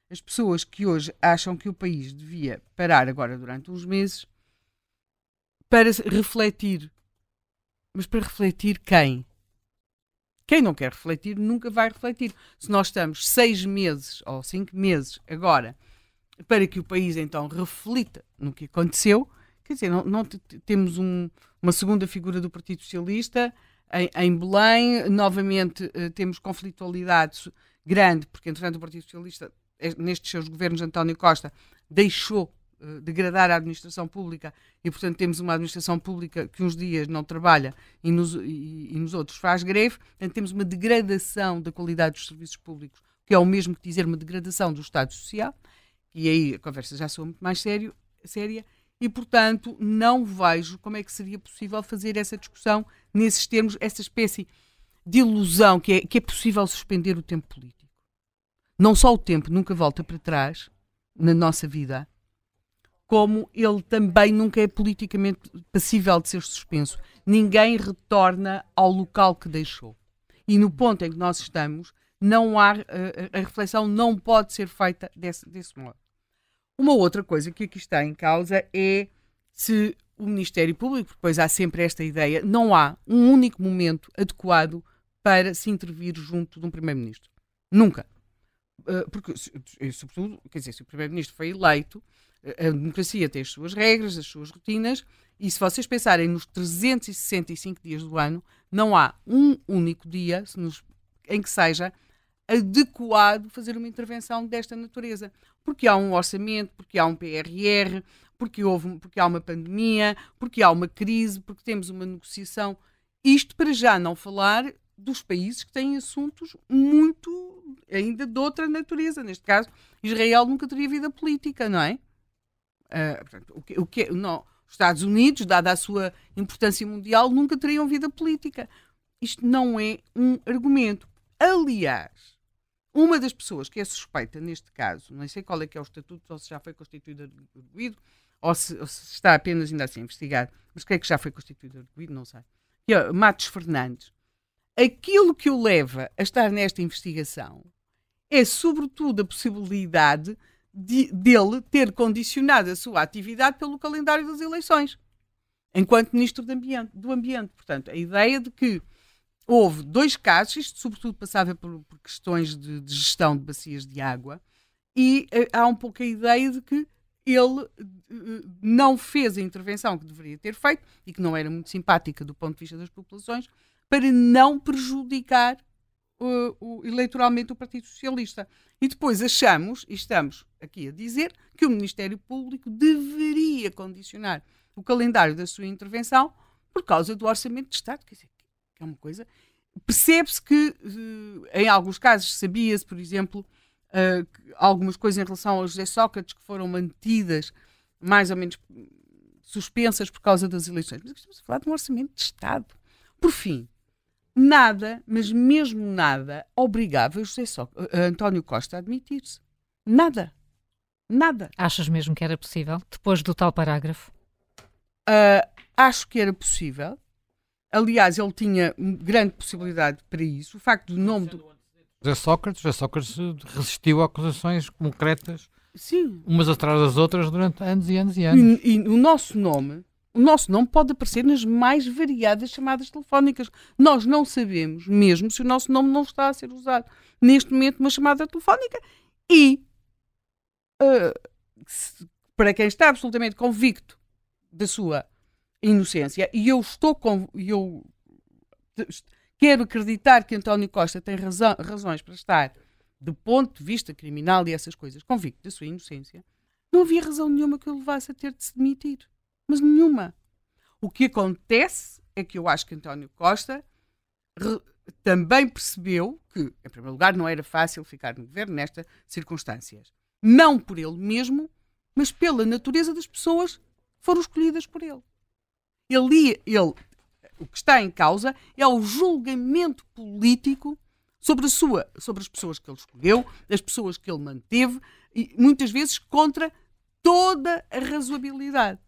S1: as pessoas que hoje acham que o país devia parar agora durante uns meses para refletir. Mas para refletir quem? Quem não quer refletir nunca vai refletir. Se nós estamos seis meses ou cinco meses agora para que o país então reflita no que aconteceu, Quer dizer, não, não temos um, uma segunda figura do Partido Socialista em, em Belém, novamente uh, temos conflitualidade grande, porque entretanto o Partido Socialista, é, nestes seus governos António Costa, deixou uh, degradar a administração pública e, portanto, temos uma administração pública que uns dias não trabalha e nos, e, e nos outros faz greve, portanto, temos uma degradação da qualidade dos serviços públicos, que é o mesmo que dizer uma degradação do Estado Social, e aí a conversa já soa muito mais sério, séria, e, portanto, não vejo como é que seria possível fazer essa discussão nesses termos, essa espécie de ilusão que é, que é possível suspender o tempo político. Não só o tempo nunca volta para trás na nossa vida, como ele também nunca é politicamente passível de ser suspenso. Ninguém retorna ao local que deixou. E no ponto em que nós estamos, não há, a, eh, a reflexão não pode ser feita desse, desse modo. Uma outra coisa que aqui está em causa é se o Ministério Público, depois há sempre esta ideia, não há um único momento adequado para se intervir junto de um Primeiro-Ministro. Nunca. Eh, porque, sobretudo, quer dizer, se o Primeiro-Ministro foi eleito, eh, a democracia tem as suas regras, as suas rotinas, e se vocês pensarem nos 365 dias do ano, não há um único dia em que seja adequado fazer uma intervenção desta natureza. Porque há um orçamento, porque há um PRR, porque, houve, porque há uma pandemia, porque há uma crise, porque temos uma negociação. Isto para já não falar dos países que têm assuntos muito ainda de outra natureza. Neste caso, Israel nunca teria vida política, não é? Uh, portanto, o que, o que, não, os Estados Unidos, dada a sua importância mundial, nunca teriam vida política. Isto não é um argumento. Aliás, uma das pessoas que é suspeita neste caso, não sei qual é que é o estatuto, ou se já foi constituído arguído, ou se, ou se está apenas ainda assim a investigar, mas creio que já foi constituído arguído, não sei. Que é Matos Fernandes. Aquilo que o leva a estar nesta investigação é, sobretudo, a possibilidade de, dele ter condicionado a sua atividade pelo calendário das eleições, enquanto Ministro do Ambiente. Do ambiente. Portanto, a ideia de que houve dois casos, isto sobretudo passava por, por questões de, de, gestão de bacias de água, e uh, há um pouco a ideia de que ele uh, não fez a intervenção que deveria ter feito e que não era muito simpática do ponto de vista das populações, para não prejudicar uh, o, eleitoralmente o Partido Socialista. E depois achamos, e estamos aqui a dizer, que o Ministério Público deveria condicionar o calendário da sua intervenção por causa do Orçamento de Estado. Quer dizer, é uma coisa. Percebe-se que, uh, em alguns casos, sabia-se, por exemplo, uh, algumas coisas em relação ao José Sócrates que foram mantidas mais ou menos suspensas por causa das eleições. Mas estamos a falar de um orçamento de Estado. Por fim, nada, mas mesmo nada, obrigava José so uh, António Costa a admitir-se. Nada. Nada.
S3: Achas mesmo que era possível, depois do tal parágrafo?
S1: Uh, acho que era possível. Aliás, ele tinha grande possibilidade para isso. O facto do nome do.
S4: José Sócrates, José Sócrates resistiu a acusações concretas,
S1: Sim.
S4: umas atrás das outras, durante anos e anos e anos.
S1: E, e o nosso nome, o nosso nome pode aparecer nas mais variadas chamadas telefónicas. Nós não sabemos mesmo se o nosso nome não está a ser usado neste momento numa chamada telefónica. E uh, se, para quem está absolutamente convicto da sua inocência, e eu estou com. Eu quero acreditar que António Costa tem razão, razões para estar, do ponto de vista criminal e essas coisas, convicto da sua inocência, não havia razão nenhuma que o levasse a ter de se demitir. Mas nenhuma. O que acontece é que eu acho que António Costa também percebeu que, em primeiro lugar, não era fácil ficar no governo nestas circunstâncias. Não por ele mesmo, mas pela natureza das pessoas que foram escolhidas por ele. Ele, ele, o que está em causa é o julgamento político sobre, a sua, sobre as pessoas que ele escolheu, as pessoas que ele manteve, e muitas vezes contra toda a razoabilidade.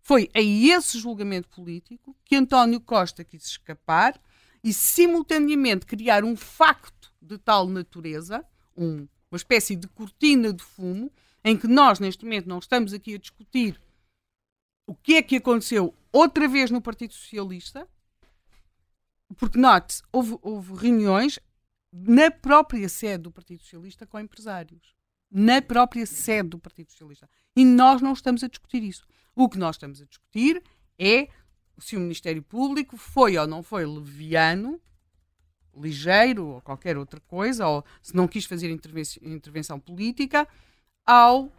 S1: Foi a esse julgamento político que António Costa quis escapar e, simultaneamente, criar um facto de tal natureza, um, uma espécie de cortina de fumo, em que nós, neste momento, não estamos aqui a discutir o que é que aconteceu outra vez no Partido Socialista, porque, note, houve, houve reuniões na própria sede do Partido Socialista com empresários. Na própria sede do Partido Socialista. E nós não estamos a discutir isso. O que nós estamos a discutir é se o Ministério Público foi ou não foi leviano, ligeiro ou qualquer outra coisa, ou se não quis fazer intervenção, intervenção política, ao uh,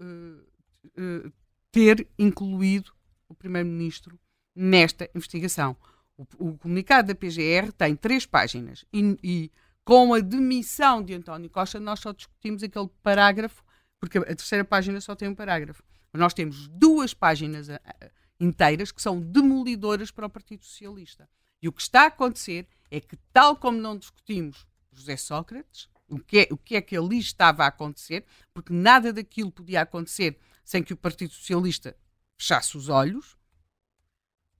S1: uh, uh, ter incluído o Primeiro-Ministro nesta investigação. O, o, comunicado da PGR tem três páginas e, e, com a demissão de António Costa nós só discutimos aquele parágrafo, porque a terceira página só tem um parágrafo. Mas nós temos duas páginas eh, eh, inteiras que são demolidoras para o Partido Socialista. E o que está a acontecer é que, tal como não discutimos José Sócrates, o que, é, o que é que ali estava a acontecer, porque nada daquilo podia acontecer sem que o Partido Socialista fechasse os olhos.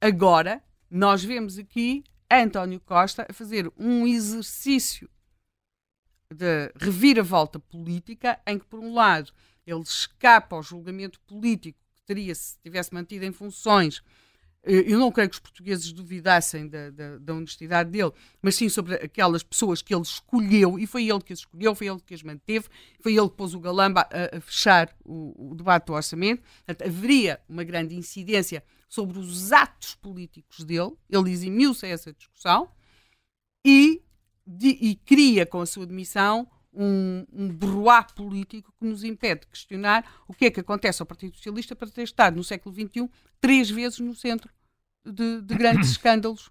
S1: Agora, nós vemos aqui António Costa a fazer um exercício de reviravolta política em que, por um lado, ele escapa ao julgamento político que teria se tivesse mantido em funções eu não creio que os portugueses duvidassem da, da, da, honestidade dele, mas sim sobre aquelas pessoas que ele escolheu, e foi ele que as escolheu, foi ele que as manteve, foi ele que pôs o Galamba a, a fechar o, o, debate do orçamento. Portanto, haveria uma grande incidência sobre os atos políticos dele, ele eximiu-se a essa discussão e, de, e cria com a sua demissão um, um político que nos impede de questionar o que é que acontece ao Partido Socialista para ter estado no século XXI três vezes no centro de, de grandes escândalos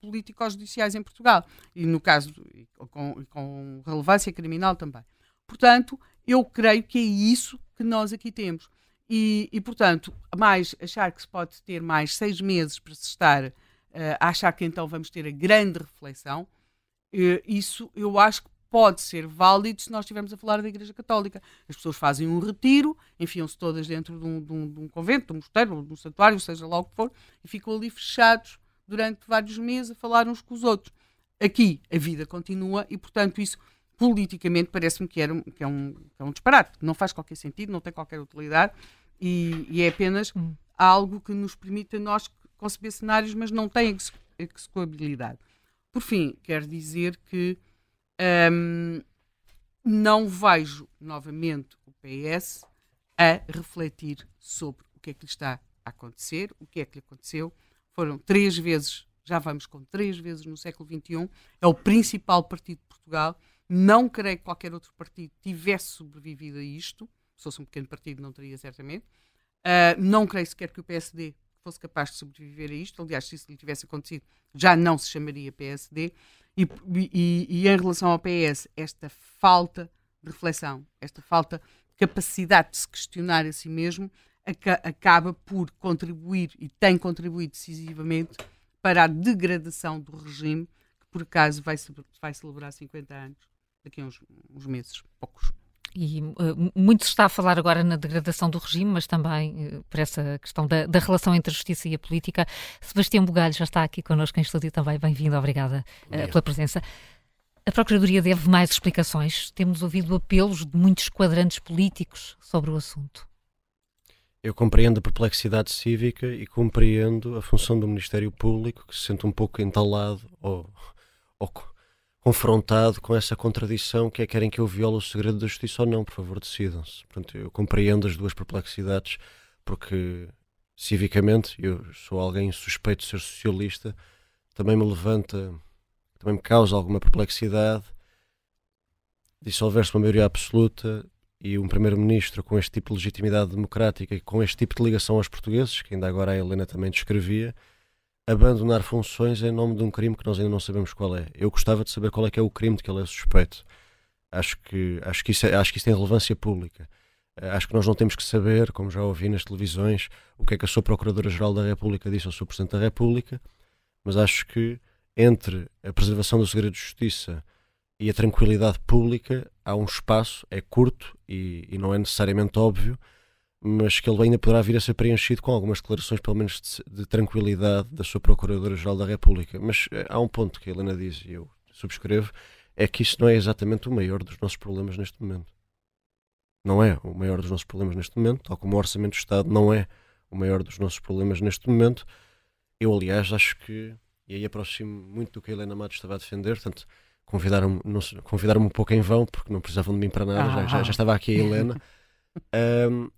S1: políticos-judiciais em Portugal. E no caso, com, com relevância criminal também. Portanto, eu creio que é isso que nós aqui temos. E, e, portanto, mais achar que se pode ter mais seis meses para se estar uh, a achar que então vamos ter a grande reflexão, uh, isso eu acho que pode ser válido se nós estivermos a falar da Igreja Católica. As pessoas fazem um retiro, enfiam-se todas dentro de um, de, um, de um, convento, de um mosteiro, de um santuário, seja lá o que for, e ficam ali fechados durante vários meses a falar uns com os outros. Aqui a vida continua e, portanto, isso politicamente parece-me que, era, que, é um, que é um disparate, não faz qualquer sentido, não tem qualquer utilidade e, e é apenas hum. algo que nos permite a nós conceber cenários, mas não tem execuabilidade. Por fim, quero dizer que um, não vejo novamente o PS a refletir sobre o que é que lhe está a acontecer, o que é que lhe aconteceu. Foram três vezes, já vamos com três vezes no século XXI, é o principal partido de Portugal. Não creio que qualquer outro partido tivesse sobrevivido a isto. Se fosse um pequeno partido, não teria certamente. Uh, não creio sequer que o PSD fosse capaz de sobreviver a isto. Aliás, se isso lhe tivesse acontecido, já não se chamaria PSD. E, e, e em relação ao PS, esta falta de reflexão, esta falta de capacidade de se questionar a si mesmo, acaba por contribuir e tem contribuído decisivamente para a degradação do regime, que por acaso vai, vai celebrar 50 anos daqui a uns, uns meses, poucos.
S3: E uh, muito se está a falar agora na degradação do regime, mas também uh, por essa questão da, da, relação entre a justiça e a política. Sebastião Bugalho já está aqui connosco em estúdio também. Bem-vindo, obrigada uh, pela presença. A Procuradoria deve mais explicações. Temos ouvido apelos de muitos quadrantes políticos sobre o assunto.
S7: Eu compreendo a perplexidade cívica e compreendo a função do Ministério Público, que se sente um pouco entalado ou, ou confrontado com essa contradição que é querem que eu viole o segredo da justiça ou não, por favor decidam-se. Portanto, eu compreendo as duas perplexidades porque civicamente eu sou alguém suspeito de ser socialista, também me levanta, também me causa alguma perplexidade dissolver-se uma maioria absoluta e um primeiro-ministro com este tipo de legitimidade democrática e com este tipo de ligação aos portugueses, que ainda agora a Helena também descrevia, abandonar funções em nome de um crime que nós ainda não sabemos qual é. Eu gostava de saber qual é que é o crime de que ele é suspeito. Acho que, acho que, isso, é, acho que isso tem relevância pública. Eh, acho que nós não temos que saber, como já ouvi nas televisões, o que é que a sua Procuradora-Geral da República disse ao seu Presidente da República, mas acho que entre a preservação do segredo de justiça e a tranquilidade pública há um espaço, é curto e, e não é necessariamente óbvio, mas que ele ainda poderá vir a ser preenchido com algumas declarações, pelo menos de, de tranquilidade, da sua Procuradora-Geral da República. Mas eh, há um ponto que a Helena diz, e eu subscrevo, é que isso não é exatamente o maior dos nossos problemas neste momento. Não é o maior dos nossos problemas neste momento, tal como o Orçamento do Estado não é o maior dos nossos problemas neste momento. Eu, aliás, acho que, e aí aproximo muito do que a Helena Matos estava a defender, portanto, convidaram-me convidaram um pouco em vão, porque não precisavam de mim para nada, ah. já, já, já, estava aqui a Helena. um,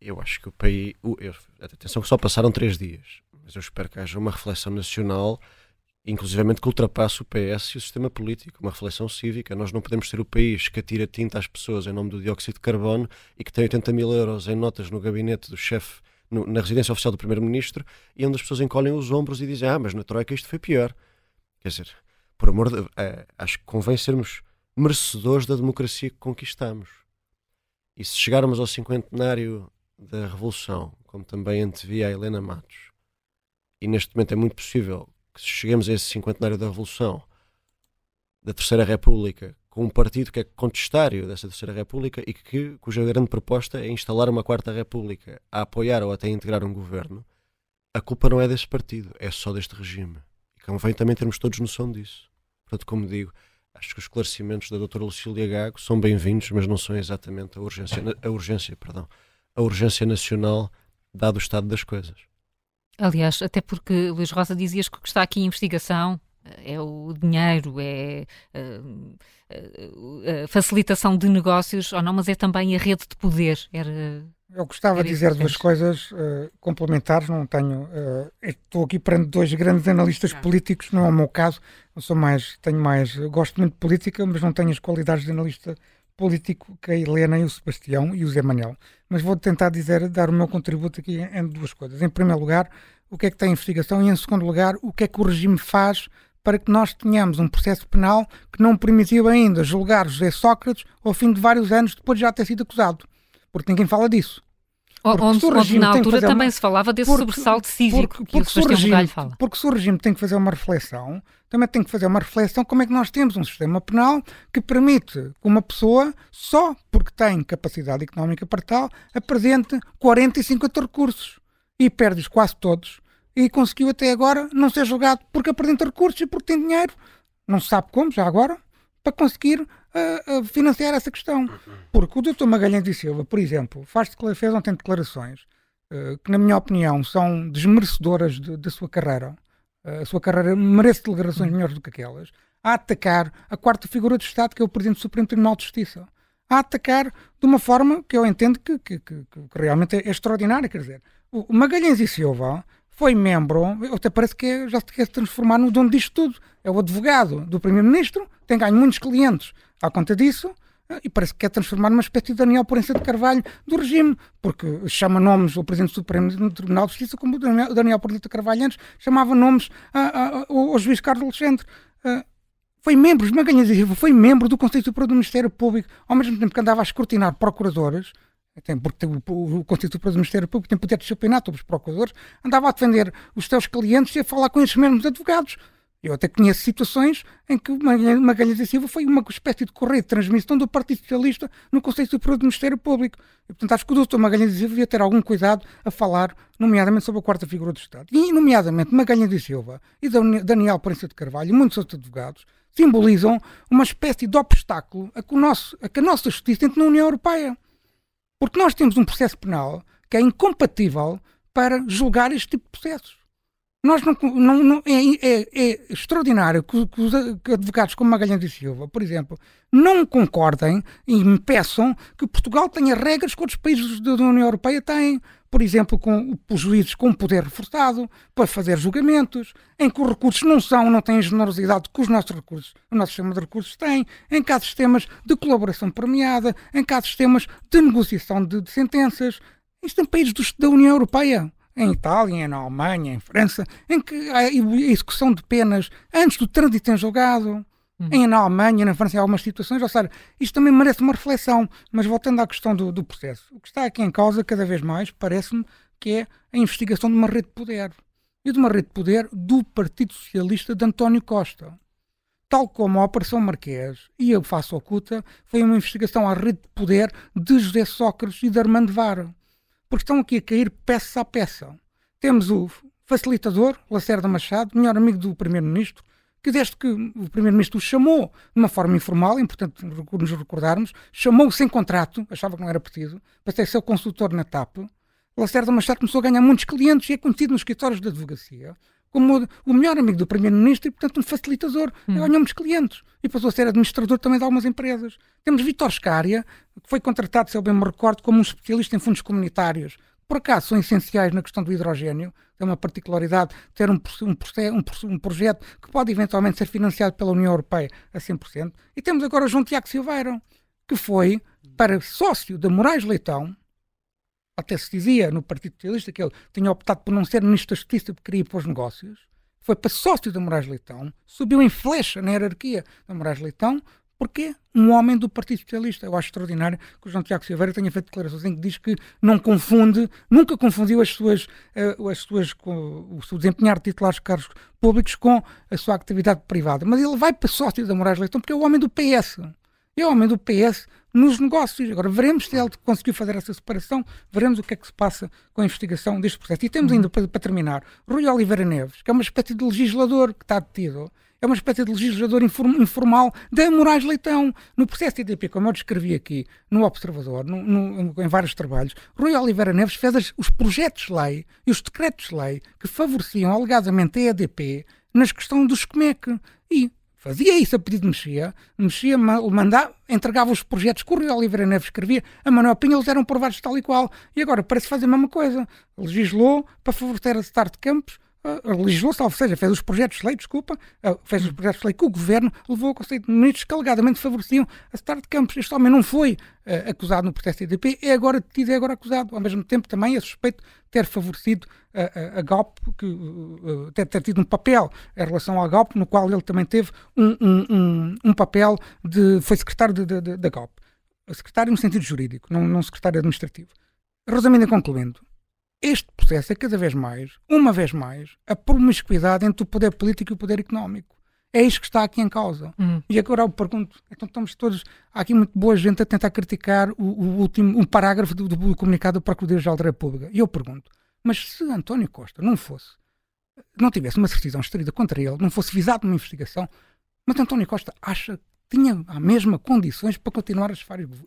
S7: eu acho que o país. Eu, atenção que só passaram três dias, mas eu espero que haja uma reflexão nacional, inclusivamente que ultrapasse o PS e o sistema político, uma reflexão cívica. Nós não podemos ser o país que atira tinta às pessoas em nome do dióxido de carbono e que tem 80 mil euros em notas no gabinete do chefe, na residência oficial do Primeiro-Ministro, e onde as pessoas encolhem os ombros e dizem: Ah, mas na Troika isto foi pior. Quer dizer, por amor de. É, acho que convém sermos merecedores da democracia que conquistamos. E se chegarmos ao cinquentenário da Revolução, como também antevia a Helena Matos, e neste momento é muito possível que cheguemos a esse cinquentenário da Revolução, da Terceira República, com um partido que é contestário dessa Terceira República e que, cuja grande proposta é instalar uma Quarta República, a apoiar ou até integrar um governo, a culpa não é desse partido, é só deste regime. E convém também termos todos noção disso. Portanto, como digo, acho que os esclarecimentos da doutora Lucília Gago são bem-vindos, mas não são exatamente a urgência, a urgência perdão, a urgência nacional, dado o estado das coisas.
S3: Aliás, até porque, Luís Rosa, dizias que o que está aqui em investigação eh, é o dinheiro, é a, eh, eh, a facilitação de negócios, ou não, mas é também a rede de poder. Era,
S5: eu gostava de dizer duas coisas uh, complementares, não tenho. Uh, estou aqui perante dois grandes analistas não. políticos, não é o meu caso. Eu sou mais, tenho mais, gosto muito de política, mas não tenho as qualidades de analista político que a Helena e o Sebastião e o Zé Manel. Mas vou tentar dizer, dar o meu contributo aqui em, duas coisas. Em primeiro lugar, o que é que tem a investigação e em segundo lugar, o que é que o regime faz para que nós tenhamos um processo penal que não permitiu ainda julgar José Sócrates ao fim de vários anos depois de já ter sido acusado. Porque ninguém fala disso.
S3: Onde, onde na altura também uma... se falava desse porque, sobressalto cívico porque, porque, que o Sebastião regime, fala.
S5: Porque se o regime tem que fazer uma reflexão, também tem que fazer uma reflexão como é que nós temos um sistema penal que permite que uma pessoa, só porque tem capacidade económica para tal, apresente 40 e 50 recursos e perde-os quase todos e conseguiu até agora não ser julgado porque apresenta recursos e porque tem dinheiro, não se sabe como, já agora, para conseguir uh, uh, financiar essa questão. Porque o Dr. Magalhães de Silva, por exemplo, faz, fez ontem declarações uh, que, na minha opinião, são desmerecedoras da de, sua carreira. a sua carreira merece declarações melhores do que aquelas. A atacar a quarta figura do Estado, que é o Presidente do Supremo Tribunal de Justiça. A atacar de uma forma que eu entendo que, que, que, que realmente é extraordinária. Quer dizer, o Magalhães e Silva foi membro, até parece que é, já se quer se transformar no dono disto tudo. É o advogado do Primeiro-Ministro, tem ganho muitos clientes à conta disso, eh, e parece que quer transformar numa espécie de Daniel Porença de Carvalho do regime, porque chama nomes o Presidente Supremo do Tribunal de Justiça como Daniel, Daniel Porença de Carvalho antes, chamava nomes ao juiz Carlos Alexandre. Uh, foi membro, Magalhães foi membro do Conselho Superior do Ministério Público, ao mesmo tempo que andava a escrutinar procuradores, tem, porque o, o Constituto do Ministério Público tem poder disciplinar sobre os procuradores, andava a defender os seus clientes e a falar com esses mesmos advogados. Eu até conheço situações em que Magalhães e Silva foi uma espécie de correio de transmissão do Partido Socialista no Conselho Superior do Ministério Público. E, portanto, acho que o doutor Magalhães e Silva devia ter algum cuidado a falar, nomeadamente, sobre a quarta figura do Estado. E, nomeadamente, Magalhães e Silva e Daniel Prensa de Carvalho e muitos outros advogados simbolizam uma espécie de obstáculo a que, nosso, a que a nossa justiça entre na União Europeia. Porque nós temos um processo penal que é incompatível para julgar este tipo de processos. Nós não, não, não é, é, é, extraordinário que, que, os advogados como Magalhães e Silva, por exemplo, não concordem e impeçam que Portugal tenha regras que outros países da União Europeia têm por exemplo, com os juízes com poder reforçado para fazer julgamentos, em que os recursos não são, não têm a generosidade que os nossos recursos, o nosso sistema de recursos tem, em que há sistemas de colaboração premiada, em que há sistemas de negociação de, de sentenças. Isto em países do, da União Europeia, em Itália, na Alemanha, em França, em que há a execução de penas antes do trânsito em julgado. Uhum. Em, na Alemanha, na França, em algumas situações, ou seja, isto também merece uma reflexão. Mas voltando à questão do, do processo, o que está aqui em causa, cada vez mais, parece-me que é a investigação de uma rede de poder. E de uma rede de poder do Partido Socialista de António Costa. Tal como a Operação Marquês e a Faça Oculta, foi uma investigação à rede de poder de José Sócrates e de Armando Vara. Porque estão aqui a cair peça a peça. Temos o facilitador, Lacerda Machado, melhor amigo do Primeiro-Ministro, que desde que o Primeiro-Ministro o chamou de uma forma informal, é importante nos recordarmos, chamou sem contrato, achava que não era preciso, para ser seu consultor na TAP, Lacerda Machado começou a ganhar muitos clientes e é conhecido nos escritórios de advocacia como o melhor amigo do Primeiro-Ministro e, portanto, um facilitador. Hum. Ganhou muitos clientes e passou a ser administrador também de algumas empresas. Temos Vitor Scária, que foi contratado, se eu bem me recordo, como um especialista em fundos comunitários, por acaso são essenciais na questão do hidrogênio, é uma particularidade ter um, um, um, um, projeto que pode eventualmente ser financiado pela União Europeia a 100%. E temos agora o João Tiago Silveira, que foi para sócio de Moraes Leitão, até se dizia no Partido Socialista que ele tinha optado por não ser ministro da Justiça porque queria ir para os negócios, foi para sócio da Moraes Leitão, subiu em flecha na hierarquia da Moraes Leitão, porque um homem do Partido Socialista. Eu acho extraordinário que o João Tiago Silveira tenha feito declarações em que diz que não confunde, nunca confundiu as suas, uh, as suas, o seu desempenhar de titulares de cargos públicos com a sua atividade privada. Mas ele vai para sócio da Moraes Leitão porque é o homem do PS. É o homem do PS nos negócios. Agora veremos se ele conseguiu fazer essa separação, veremos o que é que se passa com a investigação deste processo. E temos ainda, para, para terminar, Rui Oliveira Neves, que é uma espécie de legislador que está detido é uma espécie de legislador informal da Moraes Leitão. No processo de IDP, como eu descrevi aqui no Observador, no, no, em vários trabalhos, Rui Oliveira Neves fez as, os projetos de lei e os decretos de lei que favoreciam alegadamente a EDP nas questões do SCMEC. E fazia isso a pedido de Mexia, Mexia mandava, entregava os projetos que o Rui Oliveira Neves escrevia, a Manuel Pinho, eles eram aprovados tal e qual. E agora parece fazer a mesma coisa. Legislou para favorecer a Start Campos legislou-se, ou seja, fez os projetos de lei, desculpa, fez os projetos de lei que o governo levou ao Conselho de Ministros que alegadamente favoreciam a Start Campos. Este homem não foi uh, acusado no processo IDP, é agora detido, é agora acusado. Ao mesmo tempo, também é suspeito ter favorecido a, a, Galp, que, uh, ter, ter, tido um papel em relação à Galp, no qual ele também teve um, um, um, um papel de. foi secretário da Galp. Secretário no sentido jurídico, não, não secretário administrativo. Resumindo e concluindo, este processo é cada vez mais, uma vez mais, a promiscuidade entre o poder político e o poder económico. É isto que está aqui em causa. Hum. E agora eu pergunto, então estamos todos, há aqui muito boa gente a tentar criticar o, o último um parágrafo do, do comunicado do Procurador-Geral da República. E eu pergunto, mas se António Costa não fosse, não tivesse uma certidão extraída contra ele, não fosse visado numa investigação, mas António Costa acha tinha a mesma condições para continuar a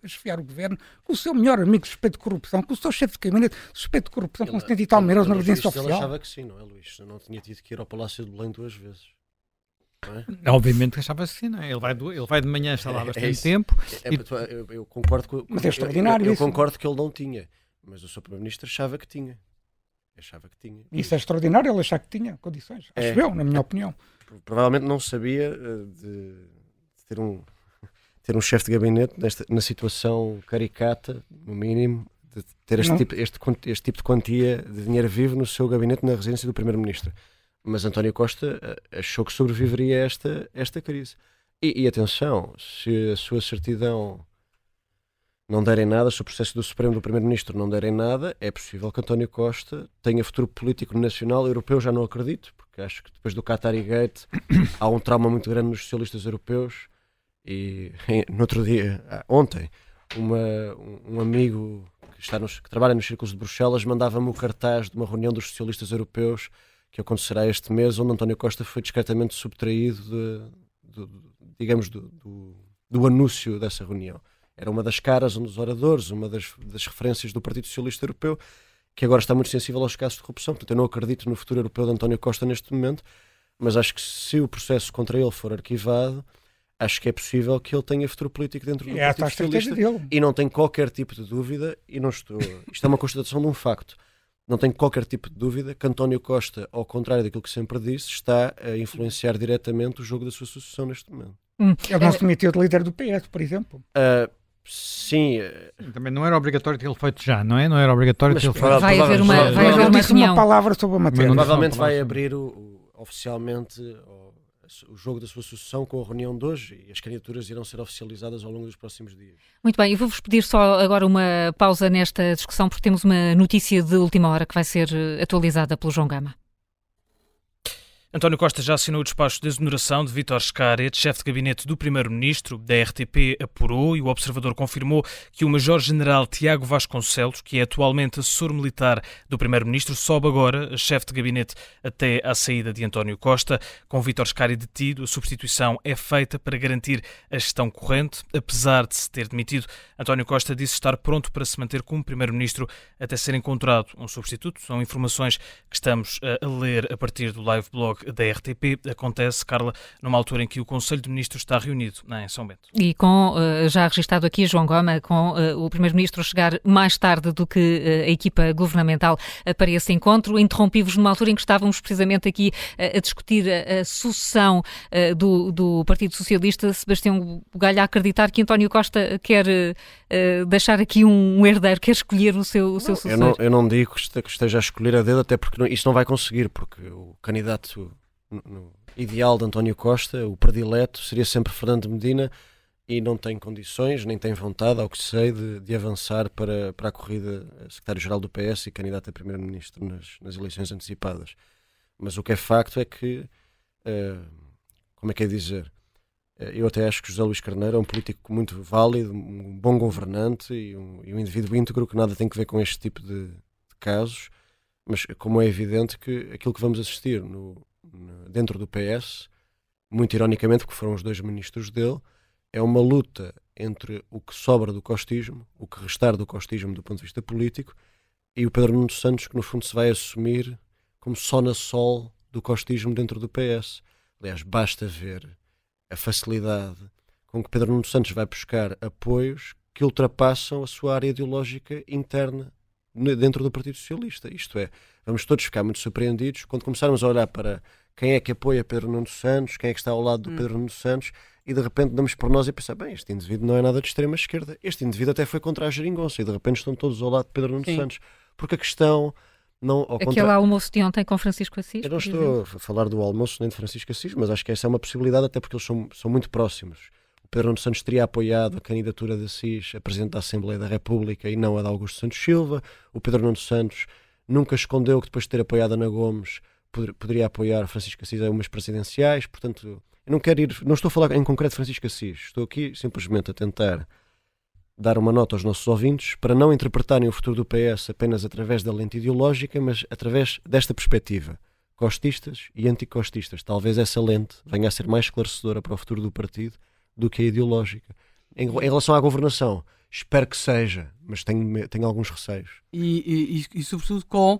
S5: esfiar, o governo com o seu melhor amigo suspeito de corrupção, com o seu chefe de gabinete suspeito de corrupção ele, com 70 e tal mil euros na residência oficial. Ele
S7: achava que sim, não é, Luís? Eu não tinha tido que ir ao Palácio de Belém duas vezes.
S4: É? Obviamente que achava assim, não é? Ele vai, do, ele vai de manhã, está lá é, bastante é tempo.
S7: É, e... eu, eu, concordo com,
S5: Mas é extraordinário
S7: eu, eu, concordo que ele não tinha, mas o Sr. Primeiro-Ministro achava que tinha. Achava que tinha.
S5: Isso é extraordinário, ele achar que tinha condições. Acho é, eu, na minha opinião.
S7: Provavelmente não sabia eh, de ter um ter um chefe de gabinete nesta, na situação caricata, no mínimo, de ter este tipo, este, este tipo de quantia de dinheiro vivo no seu gabinete na residência do Primeiro-Ministro. Mas António Costa eh, achou que sobreviveria a esta, esta crise. E, e, atenção, se a sua certidão não derem nada, se o processo do Supremo do Primeiro-Ministro não derem nada, é possível que António Costa tenha futuro político nacional, europeu já não acredito, porque acho que depois do Qatari Gate há um trauma muito grande nos socialistas europeus e no outro dia, ah, ontem, uma, um amigo que, está nos, que trabalha nos círculos de Bruxelas mandava-me o cartaz de uma reunião dos socialistas europeus que acontecerá este mês, onde António Costa foi discretamente subtraído, de, de, digamos, do, do, do, anúncio dessa reunião. Era uma das caras, um dos oradores, uma das, das referências do Partido Socialista Europeu, que agora está muito sensível aos casos de corrupção. Portanto, eu não acredito no futuro europeu de António Costa neste momento, mas acho que se o processo contra ele for arquivado, acho que é possível que ele tenha futuro político dentro do é, Partido Socialista dele. e não tenho qualquer tipo de dúvida, e não estou, isto é uma constatação de um facto, não tenho qualquer tipo de dúvida que António Costa, ao contrário daquilo que sempre disse, está a influenciar diretamente o jogo da sua sucessão neste momento.
S5: Hum. Ele não se demitiu de líder do PS, por exemplo.
S7: Uh, sim. Uh...
S4: Também não era obrigatório ter feito já, não é? Não era obrigatório ter feito.
S3: Vai haver uma, vai haver uma
S5: uma palavra sobre a matéria.
S7: Provavelmente vai abrir o, o, oficialmente o jogo da sua sucessão com a reunião de hoje e as candidaturas irão ser oficializadas ao longo dos próximos dias.
S3: Muito bem, eu vou-vos pedir só agora uma pausa nesta discussão porque temos uma notícia de última hora que vai ser eh, atualizada pelo João Gama.
S8: António Costa já assinou o despacho de exoneração de Vítor Scaret, chefe de gabinete do Primeiro-Ministro. Da RTP apurou e o observador confirmou que o Major-General Tiago Vasconcelos, que é atualmente assessor militar do Primeiro-Ministro, sobe agora chefe de gabinete até à saída de António Costa. Com Vítor Scaret detido, a substituição é feita para garantir a gestão corrente. Apesar de se ter demitido, António Costa disse estar pronto para se manter como Primeiro-Ministro até ser encontrado um substituto. São informações que estamos a ler a partir do live blog da RTP. Acontece, Carla, numa altura em que o Conselho de Ministros está reunido em São Bento.
S3: E com, uh, já registado aqui, João Goma, com uh, o Primeiro-Ministro chegar mais tarde do que uh, a equipa governamental para esse encontro, interrompi-vos numa altura em que estávamos precisamente aqui a discutir a, sucessão do, do, Partido Socialista. Sebastião Galha a acreditar que António Costa quer deixar aqui um, herdeiro, quer escolher o seu, o seu sucessor.
S7: Eu não, eu não digo que esteja a escolher a dedo, até porque não, isso não vai conseguir, porque o candidato no ideal de António Costa, o predileto seria sempre Fernando Medina e não tem condições, nem tem vontade, ao que sei, de, de avançar para, para a corrida secretário-geral do PS e candidato a primeiro-ministro nas, nas eleições antecipadas. Mas o que é facto é que, uh, como é que é dizer, uh, eu até acho que José Luís Carneiro é um político muito válido, um bom governante e um, e um indivíduo íntegro que nada tem que ver com este tipo de, de casos, mas como é evidente que aquilo que vamos assistir no, dentro do PS, muito ironicamente, porque foram os dois ministros dele, é uma luta entre o que sobra do costismo, o que restar do costismo do ponto de vista político, e o Pedro Nuno Santos, que no fundo se vai assumir como só na sol do costismo dentro do PS. Aliás, basta ver a facilidade com que Pedro Nuno Santos vai buscar apoios que ultrapassam a sua área ideológica interna dentro do Partido Socialista. Isto é, vamos todos ficar muito surpreendidos quando começarmos a olhar para quem é que apoia Pedro Nuno Santos, quem é que está ao lado do hum. Pedro Nuno Santos, e de repente damos por nós e pensar, bem, este indivíduo não é nada de extrema esquerda, este indivíduo até foi contra a geringonça, e de repente estão todos ao lado de Pedro Nuno Sim. Santos, porque a questão... Não,
S3: Aquele contra... almoço de ontem com Francisco Assis?
S7: Eu não estou exemplo. a falar do almoço nem de Francisco Assis, mas acho que essa é uma possibilidade, até porque eles são, são muito próximos. O Pedro Nuno Santos teria apoiado a candidatura de Assis a Presidente da Assembleia da República e não a de Augusto Santos Silva. O Pedro Nuno Santos nunca escondeu que depois de ter apoiado Ana Gomes poderia apoiar Francisco Assis a umas presidenciais, portanto, eu não quero ir, não estou a falar em concreto de Francisco Assis, estou aqui simplesmente a tentar dar uma nota aos nossos ouvintes para não interpretarem o futuro do PS apenas através da lente ideológica, mas através desta perspectiva. Costistas e anticostistas. Talvez essa lente venha a ser mais esclarecedora para o futuro do partido do que a ideológica. Em, em relação à governação, espero que seja, mas tenho, tenho alguns receios.
S1: E, e, e, sobretudo, com.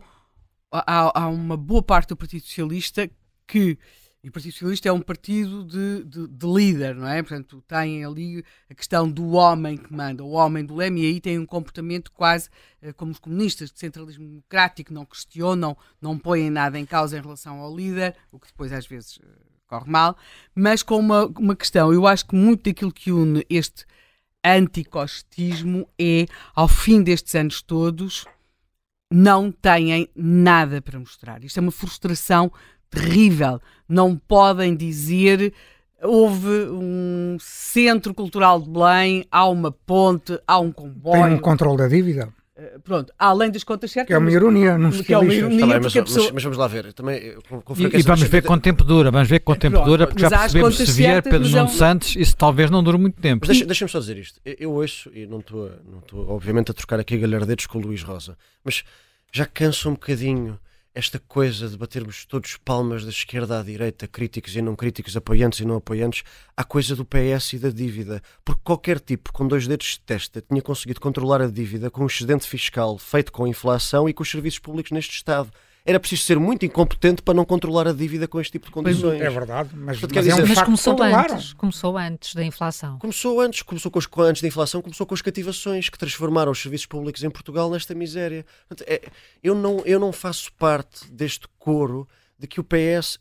S1: Há, há uma boa parte do Partido Socialista que e o Partido Socialista é um partido de, de, de, líder, não é? Portanto, tem ali a questão do homem que manda, o homem do leme, e aí tem um comportamento quase eh, como os comunistas, de centralismo democrático, não questionam, não põem nada em causa em relação ao líder, o que depois às vezes eh, corre mal, mas com uma, uma questão. Eu acho que muito daquilo que une este anticostismo é, ao fim destes anos todos, não têm nada para mostrar. Isto é uma frustração terrível. Não podem dizer houve um centro cultural de Belém, há uma ponte, há um comboio.
S5: Tem um controle da dívida.
S1: Uh, pronto, além das contas certas.
S5: Que é uma ironia, não
S1: que é uma ironia
S7: Também, mas, pessoa... mas, mas, vamos lá ver. Também, com, com
S4: e, e, vamos ver com tempo dura, vamos ver com tempo pronto, dura, porque já percebemos se vier Pedro Nuno Santos, isso talvez não dure muito tempo.
S7: Deixa-me deixa só dizer isto. Eu, eu ouço, e não estou, não estou obviamente a trocar aqui galhardetes com o Luís Rosa, mas já canso um bocadinho esta coisa de batermos todos palmas da esquerda à direita, críticos e não críticos, apoiantes e não apoiantes, à coisa do PS e da dívida. Porque qualquer tipo com dois dedos de testa tinha conseguido controlar a dívida com um excedente fiscal feito com inflação e com os serviços públicos neste Estado era preciso ser muito incompetente para não controlar a dívida com este tipo de condições.
S5: É verdade, mas,
S3: Portanto, mas, é um mas começou antes, começou antes da inflação.
S7: Começou antes, começou com os, antes da inflação, começou com as cativações que transformaram os serviços públicos em Portugal nesta miséria. Portanto, é, eu, não, eu não faço parte deste coro de que o PS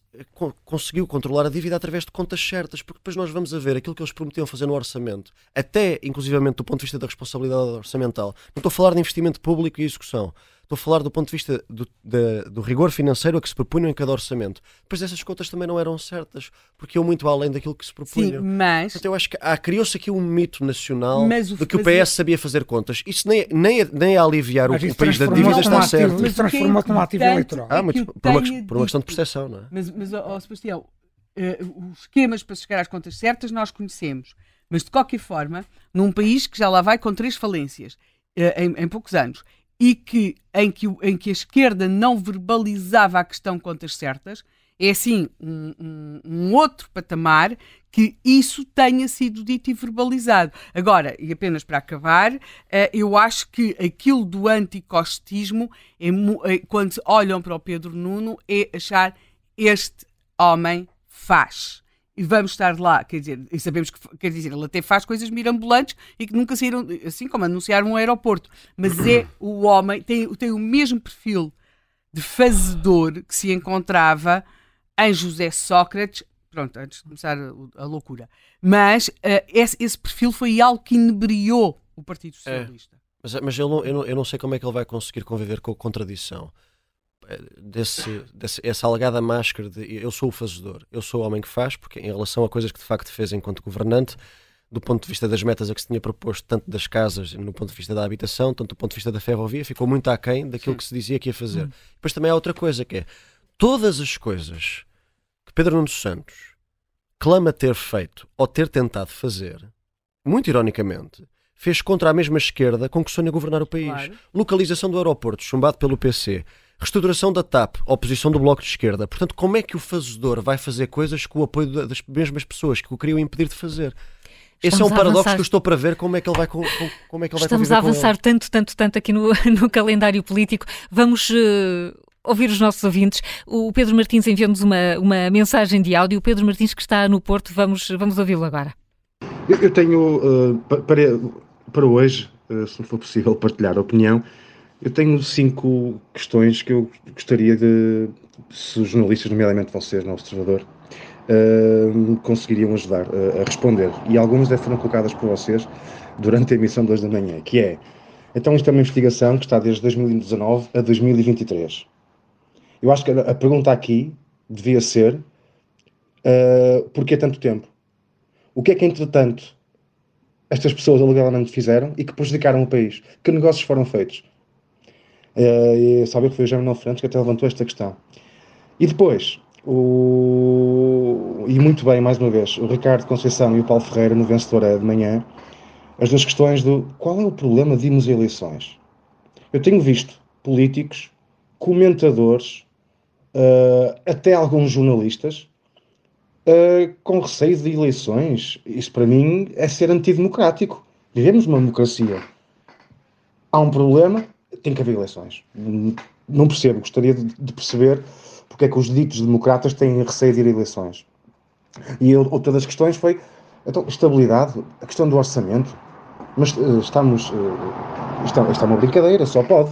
S7: conseguiu controlar a dívida através de contas certas, porque depois nós vamos a ver aquilo que eles prometiam fazer no orçamento, até inclusivamente do ponto de vista da responsabilidade orçamental. Não estou a falar de investimento público e execução. Estou a falar do ponto de vista do, da, do rigor financeiro a que se propunham em cada orçamento. Depois essas contas também não eram certas, porque iam muito além daquilo que se propunham.
S1: Sim, mas...
S7: Então eu acho que criou-se aqui um mito nacional de que o PS sabia fazer contas. Isso nem, nem, nem a aliviar o, o país da dívida está certo.
S5: Mas transformou-se num ativo eleitoral.
S7: Ah, muito, por, uma, por uma questão de percepção, não é?
S1: Mas, mas oh, Sebastião, uh, os esquemas para chegar às contas certas nós conhecemos. Mas de qualquer forma, num país que já lá vai com três falências uh, em, em poucos anos e que, em, que, em que a esquerda não verbalizava a questão contas certas, é assim um, um, um, outro patamar que isso tenha sido dito e verbalizado. Agora, e apenas para acabar, uh, eu acho que aquilo do anticostismo, é, quando olham para o Pedro Nuno, é achar este homem faz e vamos estar lá, quer dizer, e sabemos que, quer dizer, ele até faz coisas mirambulantes e que nunca saíram, assim como anunciar um aeroporto, mas é o homem, tem, tem o mesmo perfil de fazedor que se encontrava em José Sócrates, pronto, antes de começar a, a loucura, mas uh, esse, esse, perfil foi algo que inebriou o Partido é. Socialista. É.
S7: Mas, mas eu, não, eu, não, eu não sei como é que ele vai conseguir conviver com a contradição desse, desse, essa alegada máscara de eu sou o fazedor, eu sou o homem que faz, porque em relação a coisas que de facto fez enquanto governante, do ponto de vista das metas a que se tinha proposto, tanto das casas, no ponto de vista da habitação, tanto do ponto de vista da ferrovia, ficou muito aquém daquilo Sim. que se dizia que ia fazer. Hum. Depois também há outra coisa que é todas as coisas que Pedro Nuno Santos clama ter feito ou ter tentado fazer, muito ironicamente, fez contra a mesma esquerda com que sonha governar o país. Claro. Localização do aeroporto, chumbado pelo PC. Restauração da TAP, oposição do Bloco de Esquerda. Portanto, como é que o fazedor vai fazer coisas com o apoio das mesmas pessoas que o queriam impedir de fazer? Estamos Esse é um paradoxo que eu estou para ver como é que ele vai, como é que ele vai
S3: Estamos a avançar tanto, tanto, tanto aqui no, no calendário político. Vamos uh, ouvir os nossos ouvintes. O Pedro Martins enviou-nos uma, uma mensagem de áudio. O Pedro Martins, que está no Porto, vamos, vamos ouvi-lo agora.
S9: Eu tenho uh, para, para hoje, uh, se não for possível, partilhar a opinião eu tenho cinco questões que eu gostaria de, se os jornalistas, nomeadamente vocês no Observador, uh, conseguiriam ajudar uh, a responder. E algumas foram colocadas por vocês durante a emissão de hoje da manhã, que é, então isto é uma investigação que está desde 2019 a 2023. Eu acho que a, a pergunta aqui devia ser, uh, porquê tanto tempo? O que é que, entretanto, estas pessoas alegadamente fizeram e que prejudicaram o país? Que negócios foram feitos? Uh, e que foi o Manuel Fernandes que até levantou esta questão. E depois, o... e muito bem, mais uma vez, o Ricardo Conceição e o Paulo Ferreira, no Vencedor de manhã, as duas questões do qual é o problema de irmos a eleições. Eu tenho visto políticos, comentadores, uh, até alguns jornalistas, uh, com receio de eleições. Isso para mim é ser antidemocrático. Vivemos uma democracia. Há um problema, tem que haver eleições. Não percebo, gostaria de perceber porque é que os ditos democratas têm receio de ir a eleições. E outra das questões foi então, estabilidade, a questão do orçamento. Mas uh, estamos. Uh, isto, isto é uma brincadeira, só pode.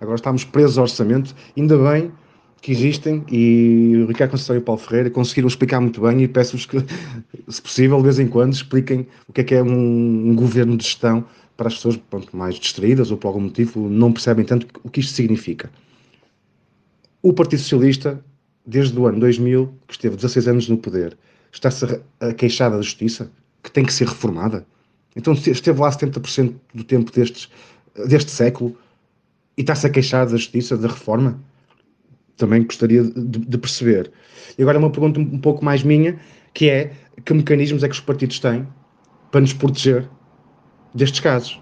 S9: Agora estamos presos ao orçamento. Ainda bem que existem e o Ricardo Conceição e o Paulo Ferreira conseguiram explicar muito bem e peço-vos que, se possível, de vez em quando, expliquem o que é que é um, um governo de gestão para as pessoas pronto, mais distraídas ou por algum motivo não percebem tanto o que isto significa. O Partido Socialista, desde o ano 2000, que esteve 16 anos no poder, está-se a queixar da justiça, que tem que ser reformada. Então esteve lá 70% do tempo destes, deste século e está-se a queixar da justiça, da reforma também gostaria de, de, perceber. E agora uma pergunta um pouco mais minha, que é que mecanismos é que os partidos têm para nos proteger destes casos?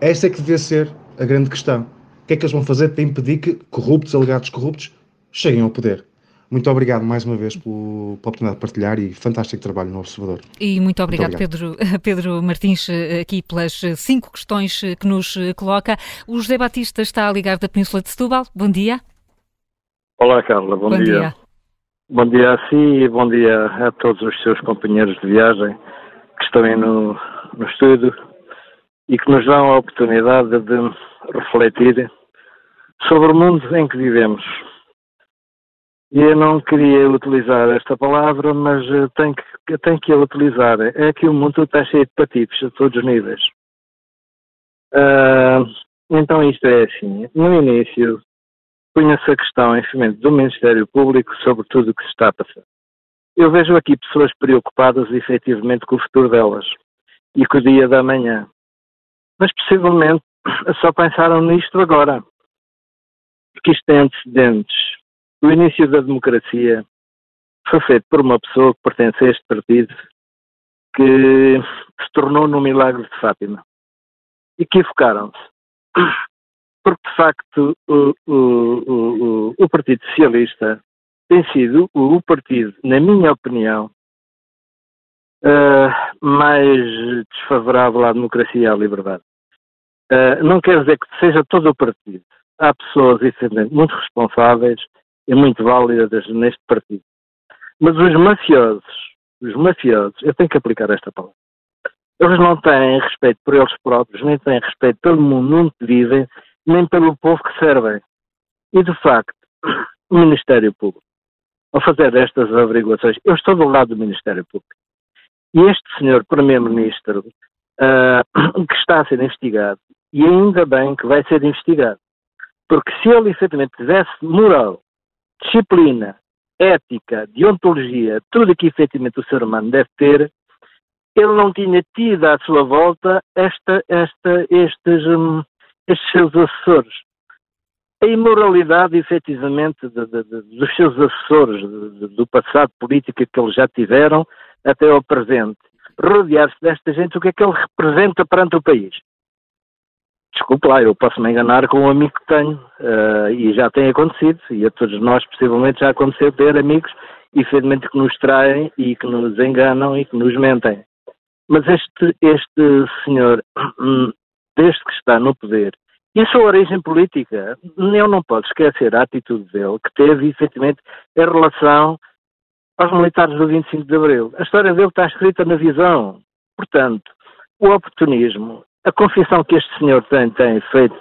S9: Essa é que devia ser a grande questão. O que é que eles vão fazer para impedir que corruptos, alegados corruptos, cheguem ao poder? Muito obrigado mais uma vez pelo, pela oportunidade de partilhar e fantástico trabalho no Observador.
S3: E muito obrigado, muito obrigado. Pedro, Pedro Martins, aqui pelas cinco questões que nos coloca. O José Batista está a ligar da Península de Setúbal. Bom dia.
S10: Olá, Carla, bom, bom dia. dia. Bom dia a si e bom dia a todos os seus companheiros de viagem que estão aí no, no estúdio e que nos dão a oportunidade de refletir sobre o mundo em que vivemos. Eu não queria utilizar esta palavra, mas tenho que, tenho que a utilizar. É que o mundo está cheio de patitos a todos os níveis. Uh, então isto é assim. No início punha-se a questão cimento do Ministério Público sobre tudo o que se está a passar. Eu vejo aqui pessoas preocupadas efetivamente com o futuro delas e com o dia da manhã. Mas possivelmente só pensaram nisto agora. Porque isto tem antecedentes. O início da democracia foi feito por uma pessoa que pertence a este partido que se tornou no milagre de Fátima. Equivocaram-se porque de facto o, o, o, o Partido Socialista tem sido o partido, na minha opinião, uh, mais desfavorável à democracia e à liberdade. Uh, não quer dizer que seja todo o partido. Há pessoas, efetivamente, muito responsáveis e muito válidas neste partido. Mas os mafiosos, os mafiosos, eu tenho que aplicar esta palavra, eles não têm respeito por eles próprios, nem têm respeito pelo mundo onde vivem nem pelo povo que servem. E, de facto, o Ministério Público, ao fazer estas averiguações, eu estou do lado do Ministério Público. Este senhor Primeiro-Ministro, uh, que está a ser investigado, e ainda bem que vai ser investigado, porque se ele efetivamente tivesse moral, disciplina, ética, deontologia, tudo que efetivamente o ser humano deve ter, ele não tinha tido à sua volta esta, esta, estes, hum, estes seus assessores. A imoralidade, efetivamente, de, de, de, dos seus assessores, do passado político que eles já tiveram até ao presente. Rodear-se desta gente, o que é que ele representa perante o país? Desculpe lá, eu posso me enganar com um amigo que tenho, uh, e já tem acontecido, e a todos nós possivelmente já aconteceu ter amigos, infelizmente, que nos traem e que nos enganam e que nos mentem. Mas este, este senhor desde que está no poder, e a sua origem política, eu não posso esquecer a atitude dele, que teve efetivamente em relação aos militares do 25 de Abril. A história dele está escrita na visão. Portanto, o oportunismo, a confissão que este senhor tem, tem feito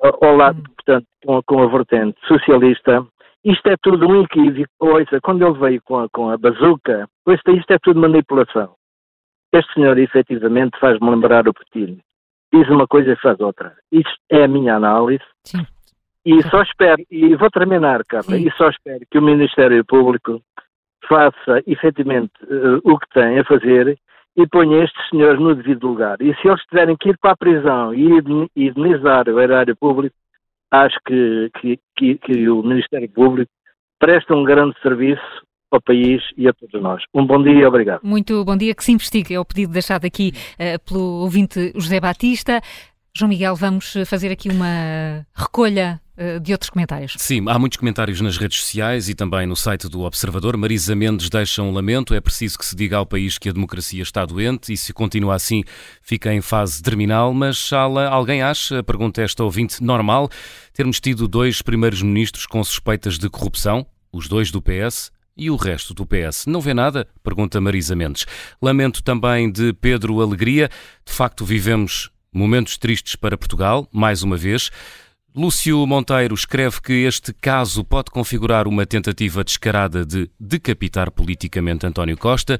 S10: ao lado, portanto, com a, com a vertente socialista, isto é tudo um equívoco. Ouça, quando ele veio com a, com a bazuca, ouça, isto é tudo manipulação. Este senhor, efetivamente, faz-me lembrar o Putin diz uma coisa e faz outra. Isso é a minha análise. Sim. E só espero, e vou terminar, Carla, Sim. e só espero que o Ministério Público faça efetivamente uh, o que tem a fazer e ponha estes senhores no devido lugar. E se eles tiverem que ir para a prisão e indenizar o erário público, acho que, que, que, que o Ministério Público presta um grande serviço ao país e a todos nós. Um bom dia e obrigado.
S3: Muito bom dia, que se investigue. É o pedido deixado aqui uh, pelo ouvinte José Batista. João Miguel, vamos fazer aqui uma recolha de outros comentários.
S2: Sim, há muitos comentários nas redes sociais e também no site do Observador. Marisa Mendes deixa um lamento. É preciso que se diga ao país que a democracia está doente e se continua assim fica em fase terminal. Mas alguém acha, pergunta esta ouvinte, normal termos tido dois primeiros ministros com suspeitas de corrupção, os dois do PS, e o resto do PS não vê nada? Pergunta Marisa Mendes. Lamento também de Pedro Alegria. De facto, vivemos momentos tristes para Portugal, mais uma vez. Lúcio Monteiro escreve que este caso pode configurar uma tentativa descarada de decapitar politicamente António Costa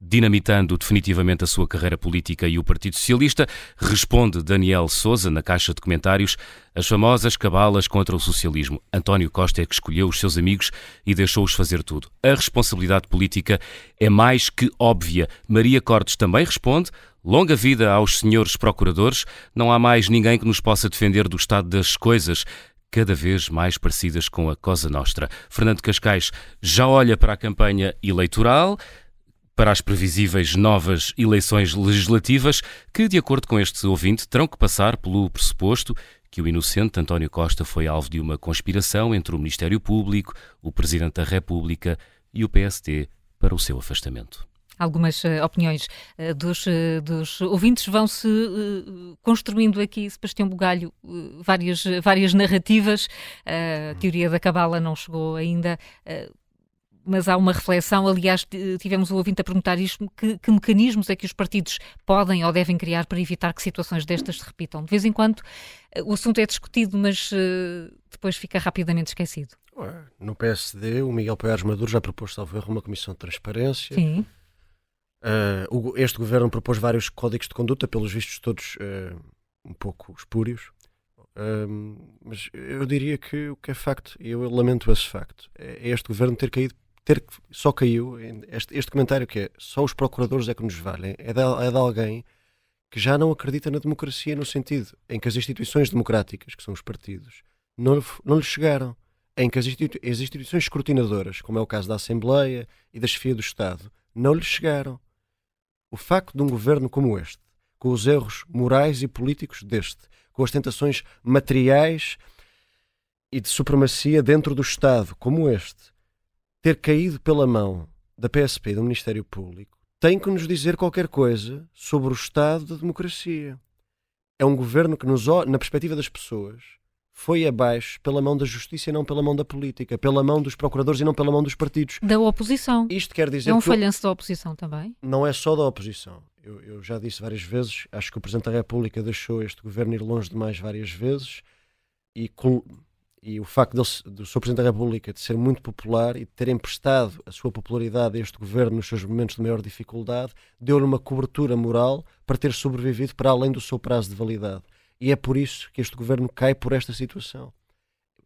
S2: dinamitando definitivamente a sua carreira política e o Partido Socialista, responde Daniel Souza na caixa de comentários as famosas cabalas contra o socialismo. António Costa é que escolheu os seus amigos e deixou-os fazer tudo. A responsabilidade política é mais que óbvia. Maria Cortes também responde Longa vida aos senhores procuradores. Não há mais ninguém que nos possa defender do estado das coisas cada vez mais parecidas com a Cosa Nostra. Fernando Cascais já olha para a campanha eleitoral para as previsíveis novas eleições legislativas, que, de acordo com este ouvinte, terão que passar pelo pressuposto que o inocente António Costa foi alvo de uma conspiração entre o Ministério Público, o Presidente da República e o PST para o seu afastamento.
S3: Algumas uh, opiniões uh, dos, uh, dos ouvintes vão-se construindo aqui, Sebastião Bugalho, várias, várias narrativas. a teoria da cabala não chegou ainda mas há uma reflexão. Aliás, tivemos o ouvinte a perguntar isto: que, que, mecanismos é que os partidos podem ou devem criar para evitar que situações destas se repitam? De vez em quando eh, o assunto é discutido, mas uh, depois fica rapidamente esquecido.
S7: No PSD, o Miguel Paiares Maduro já propôs, salvo erro, uma comissão de transparência.
S3: Sim.
S7: Uh, este governo propôs vários códigos de conduta, pelos vistos todos uh, um pouco espúrios. mas eu diria que o que é facto, e eu lamento esse facto, é este governo ter caído ter só caiu este, este, comentário que é só os procuradores é que nos valem é de, é de alguém que já não acredita na democracia no sentido em que as instituições democráticas, que são os partidos, não, não lhe chegaram. Em que as, as instituições escrutinadoras, como é o caso da Assembleia e da chefia do Estado, não lhe chegaram. O facto de um governo como este, com os erros morais e políticos deste, com as tentações materiais e de supremacia dentro do Estado, como este, ter caído pela mão da PSP e do Ministério Público tem que nos dizer qualquer coisa sobre o estado da democracia. É um governo que, nos, na perspectiva das pessoas, foi abaixo pela mão da justiça e não pela mão da política, pela mão dos procuradores e não pela mão dos partidos.
S3: Da oposição.
S7: Isto quer dizer
S3: é um falhanço da oposição também?
S7: Não é só da oposição. Eu, eu, já disse várias vezes, acho que o Presidente da República deixou este governo ir longe demais várias vezes e e o facto do Sr. Presidente da República de ser muito popular e de ter emprestado a sua popularidade a este governo nos seus momentos de maior dificuldade, deu-lhe uma cobertura moral para ter sobrevivido para além do seu prazo de validade. E é por isso que este governo cai por esta situação.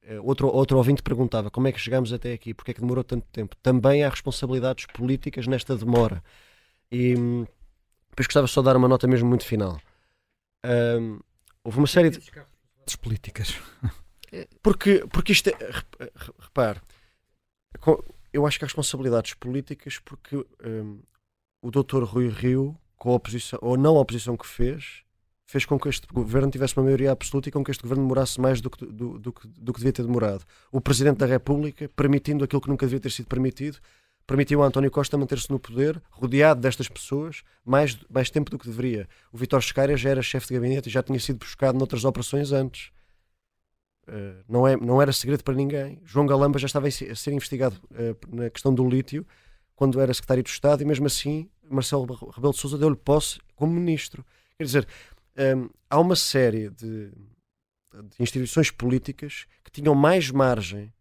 S7: Eh, outro, outro ouvinte perguntava como é que chegamos até aqui, porque é que demorou tanto tempo. Também há responsabilidades políticas nesta demora. E hum, depois gostava só de dar uma nota mesmo muito final. Um, houve uma série de.
S4: políticas.
S7: Porque, porque isto é, repare, eu acho que há responsabilidades políticas porque um, o doutor Rui Rio, com a oposição, ou não a oposição que fez, fez com que este governo tivesse uma maioria absoluta e com que este governo demorasse mais do que, do, do, do que devia ter demorado. O Presidente da República, permitindo aquilo que nunca devia ter sido permitido, permitiu a António Costa manter-se no poder, rodeado destas pessoas, mais, mais tempo do que deveria. O Vitor Scaria já era chefe de gabinete e já tinha sido buscado noutras operações antes. Eh, não, é, não era segredo para ninguém. João Galamba já estava a ser investigado uh, na questão do lítio quando era secretário de Estado e mesmo assim Marcelo Rebelo de Sousa deu-lhe posse como ministro. Quer dizer, um, ehm, há uma série de, de, instituições políticas que tinham mais margem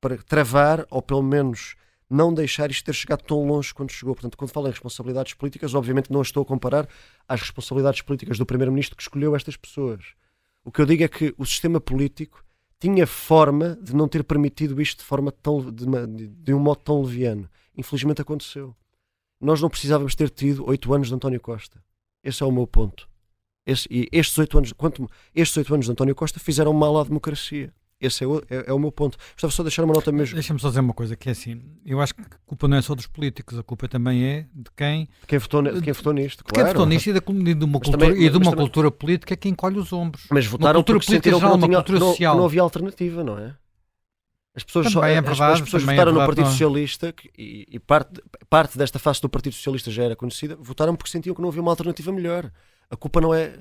S7: para travar ou pelo menos não deixar isto ter chegado tão longe quando chegou. Portanto, quando falo em responsabilidades políticas, obviamente não estou a comparar às responsabilidades políticas do primeiro-ministro que escolheu estas pessoas. O que eu digo é que o sistema político tinha forma de não ter permitido isto de forma tão de, uma, de um modo tão leviano. Infelizmente aconteceu. Nós não precisávamos ter tido oito anos de António Costa. Esse é o meu ponto. Esse, e estes oito anos, estes oito anos de António Costa fizeram mal à democracia. Esse é o, é, é o meu ponto. Gostava só de deixar uma nota mesmo.
S4: Deixa-me só dizer uma coisa, que é assim, eu acho que a culpa não é só dos políticos, a culpa também é de quem...
S7: De quem votou, de quem votou nisto,
S4: claro. quem votou nisto e, da, de uma, cultura, também, e de uma cultura política é quem encolhe os ombros.
S7: Mas votaram porque sentiram que não, tinha, que não, que não havia alternativa, não é? As pessoas, só, é verdade, as, pessoas é votaram é verdade, no Partido não. Socialista e, e, parte, parte desta face do Partido Socialista já era conhecida, votaram porque sentiam que não havia uma alternativa melhor. A culpa não é.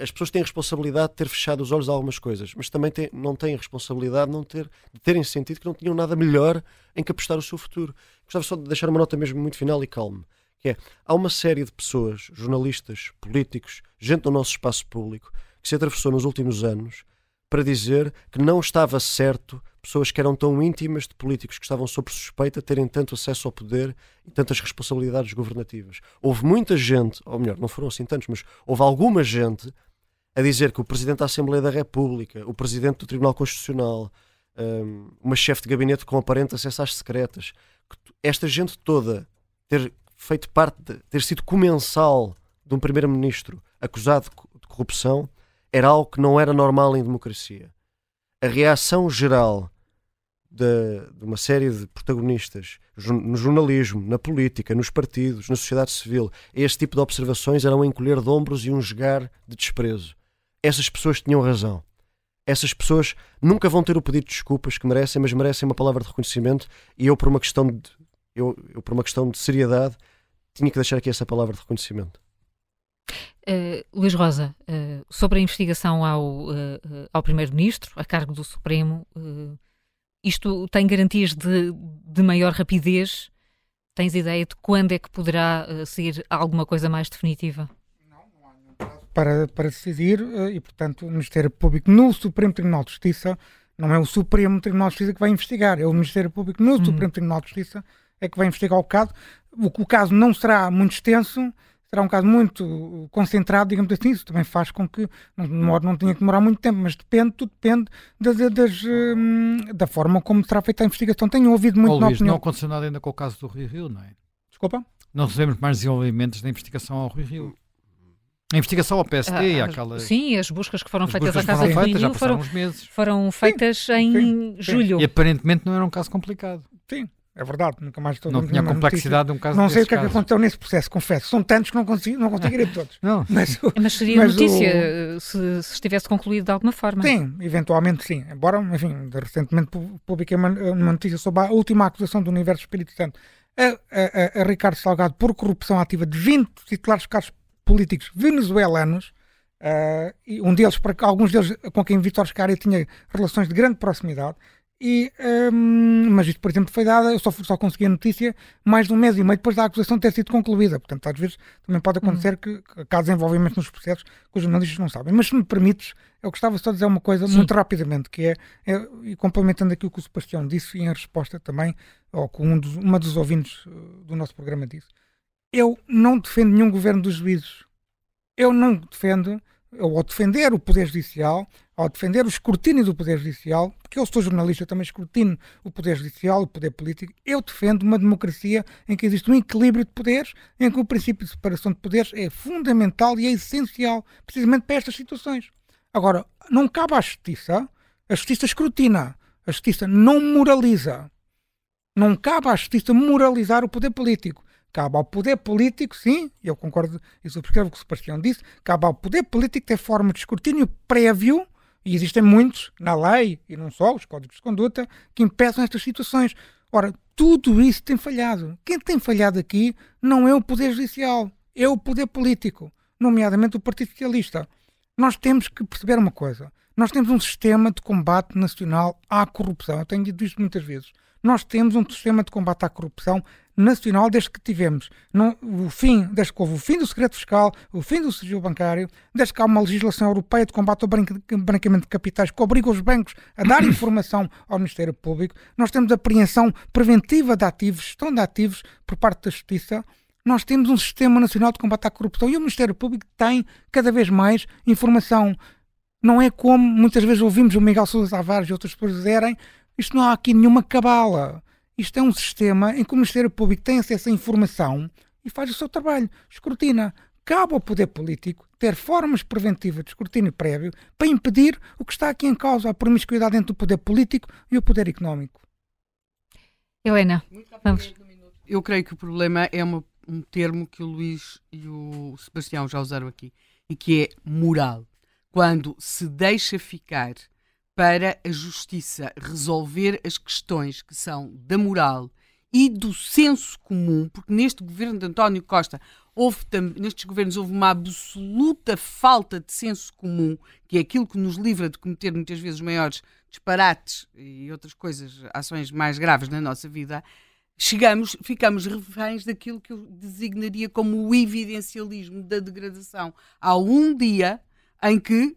S7: As pessoas têm responsabilidade de ter fechado os olhos a algumas coisas, mas também têm, não têm responsabilidade de, não ter, de terem sentido que não tinham nada melhor em que apostar o seu futuro. Gostava só de deixar uma nota mesmo muito final e calma. Que é, há uma série de pessoas, jornalistas, políticos, gente do nosso espaço público, que se atravessou nos últimos anos para dizer que não estava certo pessoas que eram tão íntimas de políticos que estavam sob suspeita terem tanto acesso ao poder e tantas responsabilidades governativas. Houve muita gente, ou melhor, não foram assim tantos, mas houve alguma gente a dizer que o Presidente da Assembleia da República, o Presidente do Tribunal Constitucional, um, uma chefe de gabinete com aparente acesso às secretas, esta gente toda ter feito parte, de, ter sido comensal de um Primeiro-Ministro acusado de corrupção, era algo que não era normal em democracia. A reação geral de, de, uma série de protagonistas no jornalismo, na política, nos partidos, na sociedade civil, este tipo de observações eram um encolher de ombros e um jogar de desprezo. Essas pessoas tinham razão. Essas pessoas nunca vão ter o pedido de desculpas que merecem, mas merecem uma palavra de reconhecimento e eu, por uma questão de, eu, eu por uma questão de seriedade, tinha que deixar aqui essa palavra de reconhecimento.
S3: Uh, Luís Rosa, uh, sobre a investigação ao, uh, ao Primeiro-Ministro, a cargo do Supremo, isto tem garantias de, de maior rapidez? Tens ideia de quando é que poderá uh, ser alguma coisa mais definitiva?
S5: Não, não há nenhum prazo para, para decidir e, portanto, o Ministério Público no Supremo Tribunal de Justiça não é o Supremo Tribunal de Justiça que vai investigar, é o Ministério Público no hum. Supremo Tribunal de Justiça é que vai investigar o caso. O, o caso não será muito extenso, será um caso muito concentrado, digamos assim, isso também faz com que não, não tenha que demorar muito tempo, mas depende, tudo depende das, das, hum, da forma como será feita a investigação. Tenho ouvido muito oh,
S4: Luís, opinião. não aconteceu nada ainda com o caso do Rio Rio, não é?
S5: Desculpa?
S4: Não recebemos mais desenvolvimentos da investigação ao Rio Rio. A investigação ao PST ah, e aquela.
S3: Sim, as buscas que foram feitas à Casa do Rio já foram, meses. foram feitas sim, em sim, julho.
S4: E aparentemente não era um caso complicado.
S5: Sim, é verdade, nunca mais estou
S4: Não tinha a complexidade notícia. de um caso
S5: Não sei o que é que aconteceu nesse processo, confesso. São tantos que não consigo, não consigo ir a todos.
S4: Não.
S3: Mas, mas seria mas notícia o... Eh, se, se, estivesse concluído de alguma forma.
S5: Sim, eventualmente sim. Embora, enfim, recentemente publiquei uma, uma notícia sobre a última acusação do Universo Espírito Santo a, a, a, Ricardo Salgado por corrupção ativa de 20 titulares de cargos políticos venezuelanos. Uh, e um deles, para alguns deles com quem Vítor Scari tinha relações de grande proximidade, e, um, mas isto, por exemplo, foi dada, eu só, só consegui a notícia mais de um mês e meio depois da acusação ter sido concluída. Portanto, às vezes também pode acontecer uhum. que, que casos envolvimento nos processos que os jornalistas não sabem. Mas se me permites, eu gostava só de dizer uma coisa Sim. muito rapidamente, que é, é, e complementando aquilo que o Sebastião disse, e em resposta também, ou com um dos, uma dos ouvintes uh, do nosso programa disse, eu não defendo nenhum governo dos juízes. Eu não defendo, ou defender o Poder Judicial, ao defender o escrutínio do Poder Judicial, porque eu sou jornalista, também escrutino o Poder Judicial, o Poder Político, eu defendo uma democracia em que existe um equilíbrio de poderes, em que o princípio de separação de poderes é fundamental e é essencial, precisamente para estas situações. Agora, não cabe à justiça, a justiça escrutina, a justiça não moraliza. Não cabe à justiça moralizar o poder político. Cabe ao poder político, sim, eu concordo e subscrevo o que o Sebastião disse, cabe ao poder político ter forma de escrutínio prévio e existem muitos na lei, e não só, os códigos de conduta, que impeçam estas situações. Ora, tudo isso tem falhado. Quem tem falhado aqui não é o Poder Judicial, é o Poder Político, nomeadamente o Partido Socialista. Nós temos que perceber uma coisa. Nós temos um sistema de combate nacional à corrupção. Eu tenho dito isto muitas vezes. Nós temos um sistema de combate à corrupção nacional desde que tivemos. O fim, desde que houve o fim do segredo fiscal, o fim do sigilo bancário, desde que há uma legislação europeia de combate ao branqueamento de capitais que obriga os bancos a dar informação ao Ministério Público, nós temos apreensão preventiva de ativos, gestão de ativos por parte da Justiça, nós temos um sistema nacional de combate à corrupção e o Ministério Público tem cada vez mais informação. Não é como muitas vezes ouvimos o Miguel Sousa Tavares e outras pessoas dizerem isto não há aqui nenhuma cabala. Isto é um sistema em que o Ministério Público tem acesso à informação e faz o seu trabalho, escrutina. cabe ao poder político ter formas preventivas de escrutínio prévio para impedir o que está aqui em causa, a promiscuidade entre o poder político e o poder económico.
S3: Helena, vamos.
S1: Eu creio que o problema é uma, um termo que o Luís e o Sebastião já usaram aqui, e que é moral. Quando se deixa ficar para a justiça resolver as questões que são da moral e do senso comum, porque neste governo de António Costa houve nestes governos houve uma absoluta falta de senso comum, que é aquilo que nos livra de cometer muitas vezes maiores disparates e outras coisas, ações mais graves na nossa vida, chegamos, ficamos reféns daquilo que eu designaria como o evidencialismo da degradação. Há um dia em que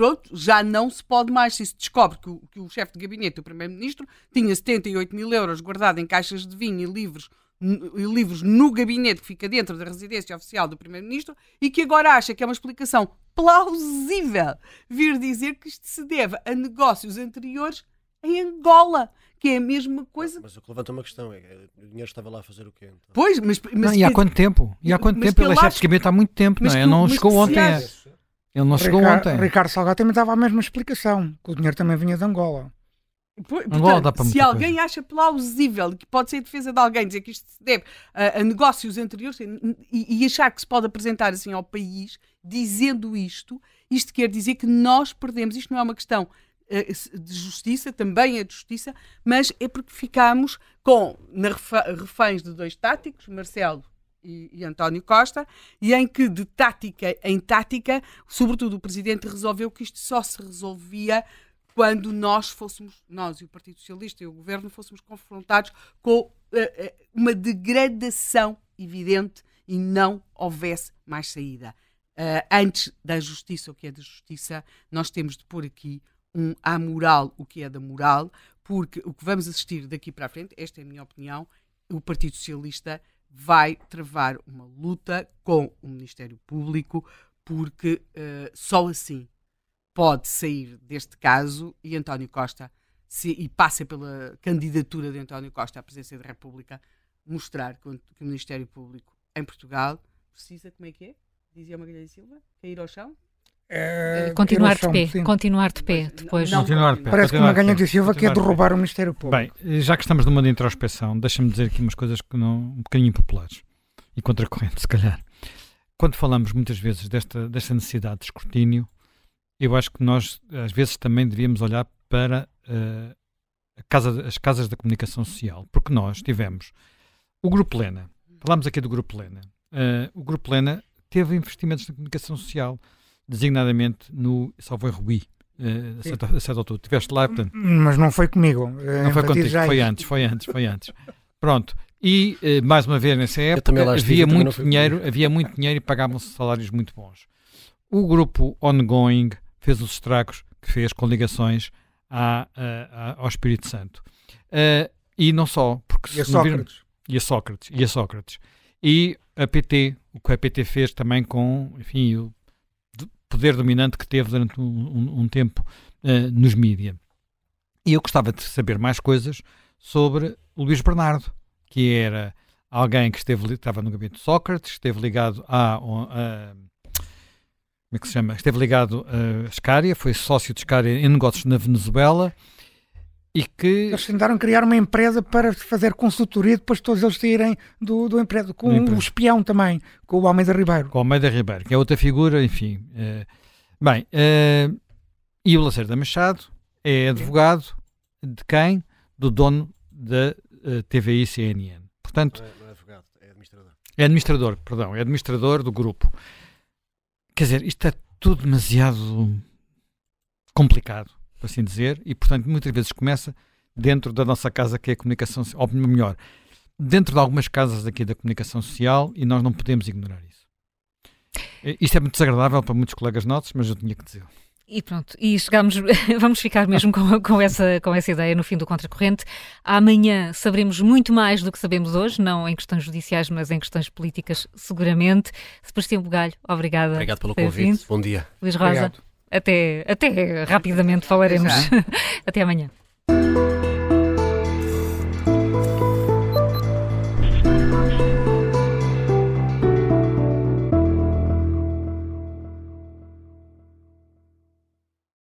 S1: pronto, já não se pode mais. Se se descobre que o, que o chefe de gabinete, o primeiro-ministro, tinha 78 mil euros guardado em caixas de vinho e livros, e livros no gabinete que fica dentro da residência oficial do primeiro-ministro e que agora acha que é uma explicação plausível vir dizer que isto se deve a negócios anteriores em Angola que é a mesma coisa.
S7: Mas o que levanta uma questão é, o dinheiro estava lá a fazer o quê? Então?
S1: Pois, mas, mas
S4: não, e há quanto tempo? E há quanto tempo? Ele é chefe de gabinete há muito tempo, não é? Não chegou ontem. É. Ele não chegou ontem.
S5: Ricardo Salgado também dava a mesma explicação, que o dinheiro também vinha de Angola.
S1: Portanto, Angola dá para se alguém coisa. acha plausível que pode ser a defesa de alguém dizer que isto se deve a, a negócios anteriores e, e, achar que se pode apresentar assim ao país dizendo isto, isto quer dizer que nós perdemos. Isto não é uma questão uh, de justiça, também é de justiça, mas é porque ficamos com na reféns de dois táticos, Marcelo e, e, António Costa, e em que de tática em tática, sobretudo o Presidente resolveu que isto só se resolvia quando nós fôssemos, nós e o Partido Socialista e o Governo, fôssemos confrontados com uh, uma degradação evidente e não houvesse mais saída. Uh, antes da justiça, o que é da justiça, nós temos de pôr aqui um amoral, o que é da moral, porque o que vamos assistir daqui para a frente, esta é a minha opinião, o Partido Socialista vai travar uma luta com o Ministério Público, porque uh, só assim pode sair deste caso e António Costa, se, e passa pela candidatura de António Costa à presidência da República, mostrar que o, que o Ministério Público em Portugal precisa, como é que é? Dizia Magalhães Silva, cair ao chão?
S3: É, continuar de pé, sim. continuar de pé depois.
S4: Não, continuar de
S5: pé. Parece que uma ganha de Silva quer derrubar o Ministério Público.
S4: Bem, já que estamos numa de introspeção, deixa-me dizer aqui umas coisas que não, um bocadinho impopulares e contracorrente, se calhar. Quando falamos muitas vezes desta, desta necessidade de escrutínio, eu acho que nós às vezes também devíamos olhar para uh, casa, as casas da comunicação social, porque nós tivemos o Grupo Lena, falámos aqui do Grupo Lena, uh, o Grupo Lena teve investimentos na comunicação social designadamente no Salvador Rui. Uh, a, certa, a certa altura. Estiveste lá, portanto.
S5: Mas não foi comigo.
S4: Não foi contigo, foi antes, foi antes, foi antes. Pronto. E, uh, mais uma vez, nessa época, havia muito dinheiro, havia muito dinheiro e pagavam-se salários muito bons. O grupo Ongoing fez os estragos que fez com ligações à, à, ao Espírito Santo. Uh, e não só, porque
S5: e a Sócrates.
S4: e a Sócrates. E a Sócrates. E a PT, o que a PT fez também com, enfim, o poder dominante que teve durante um, um, um tempo uh, nos mídias. E eu gostava de saber mais coisas sobre Luís Bernardo, que era alguém que esteve, estava no gabinete de Sócrates, esteve ligado a, a, como é que se chama? Esteve ligado a Scária, foi sócio de Scária em negócios na Venezuela e que...
S5: Eles tentaram criar uma empresa para fazer consultoria depois todos eles saírem do, do emprego, com o um espião também, com o Almeida Ribeiro.
S4: Com o Almeida Ribeiro, que é outra figura, enfim. Uh, bem, uh, e o Lacerda Machado é advogado de quem? Do dono da uh, eh, TVI CNN. Portanto,
S7: não é, não é advogado, é administrador.
S4: É administrador, perdão, é administrador do grupo. Quer dizer, isto é tudo demasiado complicado por assim dizer, e portanto muitas vezes começa dentro da nossa casa que é a comunicação, ou melhor, dentro de algumas casas aqui da comunicação social e nós não podemos ignorar isso. Isto é muito desagradável para muitos colegas nossos, mas eu tinha que dizer.
S3: E pronto, e chegamos, vamos ficar mesmo com, com, essa, com essa ideia no fim do Contracorrente. Amanhã saberemos muito mais do que sabemos hoje, não em questões judiciais, mas em questões políticas, seguramente. Sebastião Bugalho, obrigada.
S7: Obrigado pelo convite. Vindo. Bom dia.
S3: Luís Rosa. Obrigado. Até, até rapidamente falaremos. Até amanhã.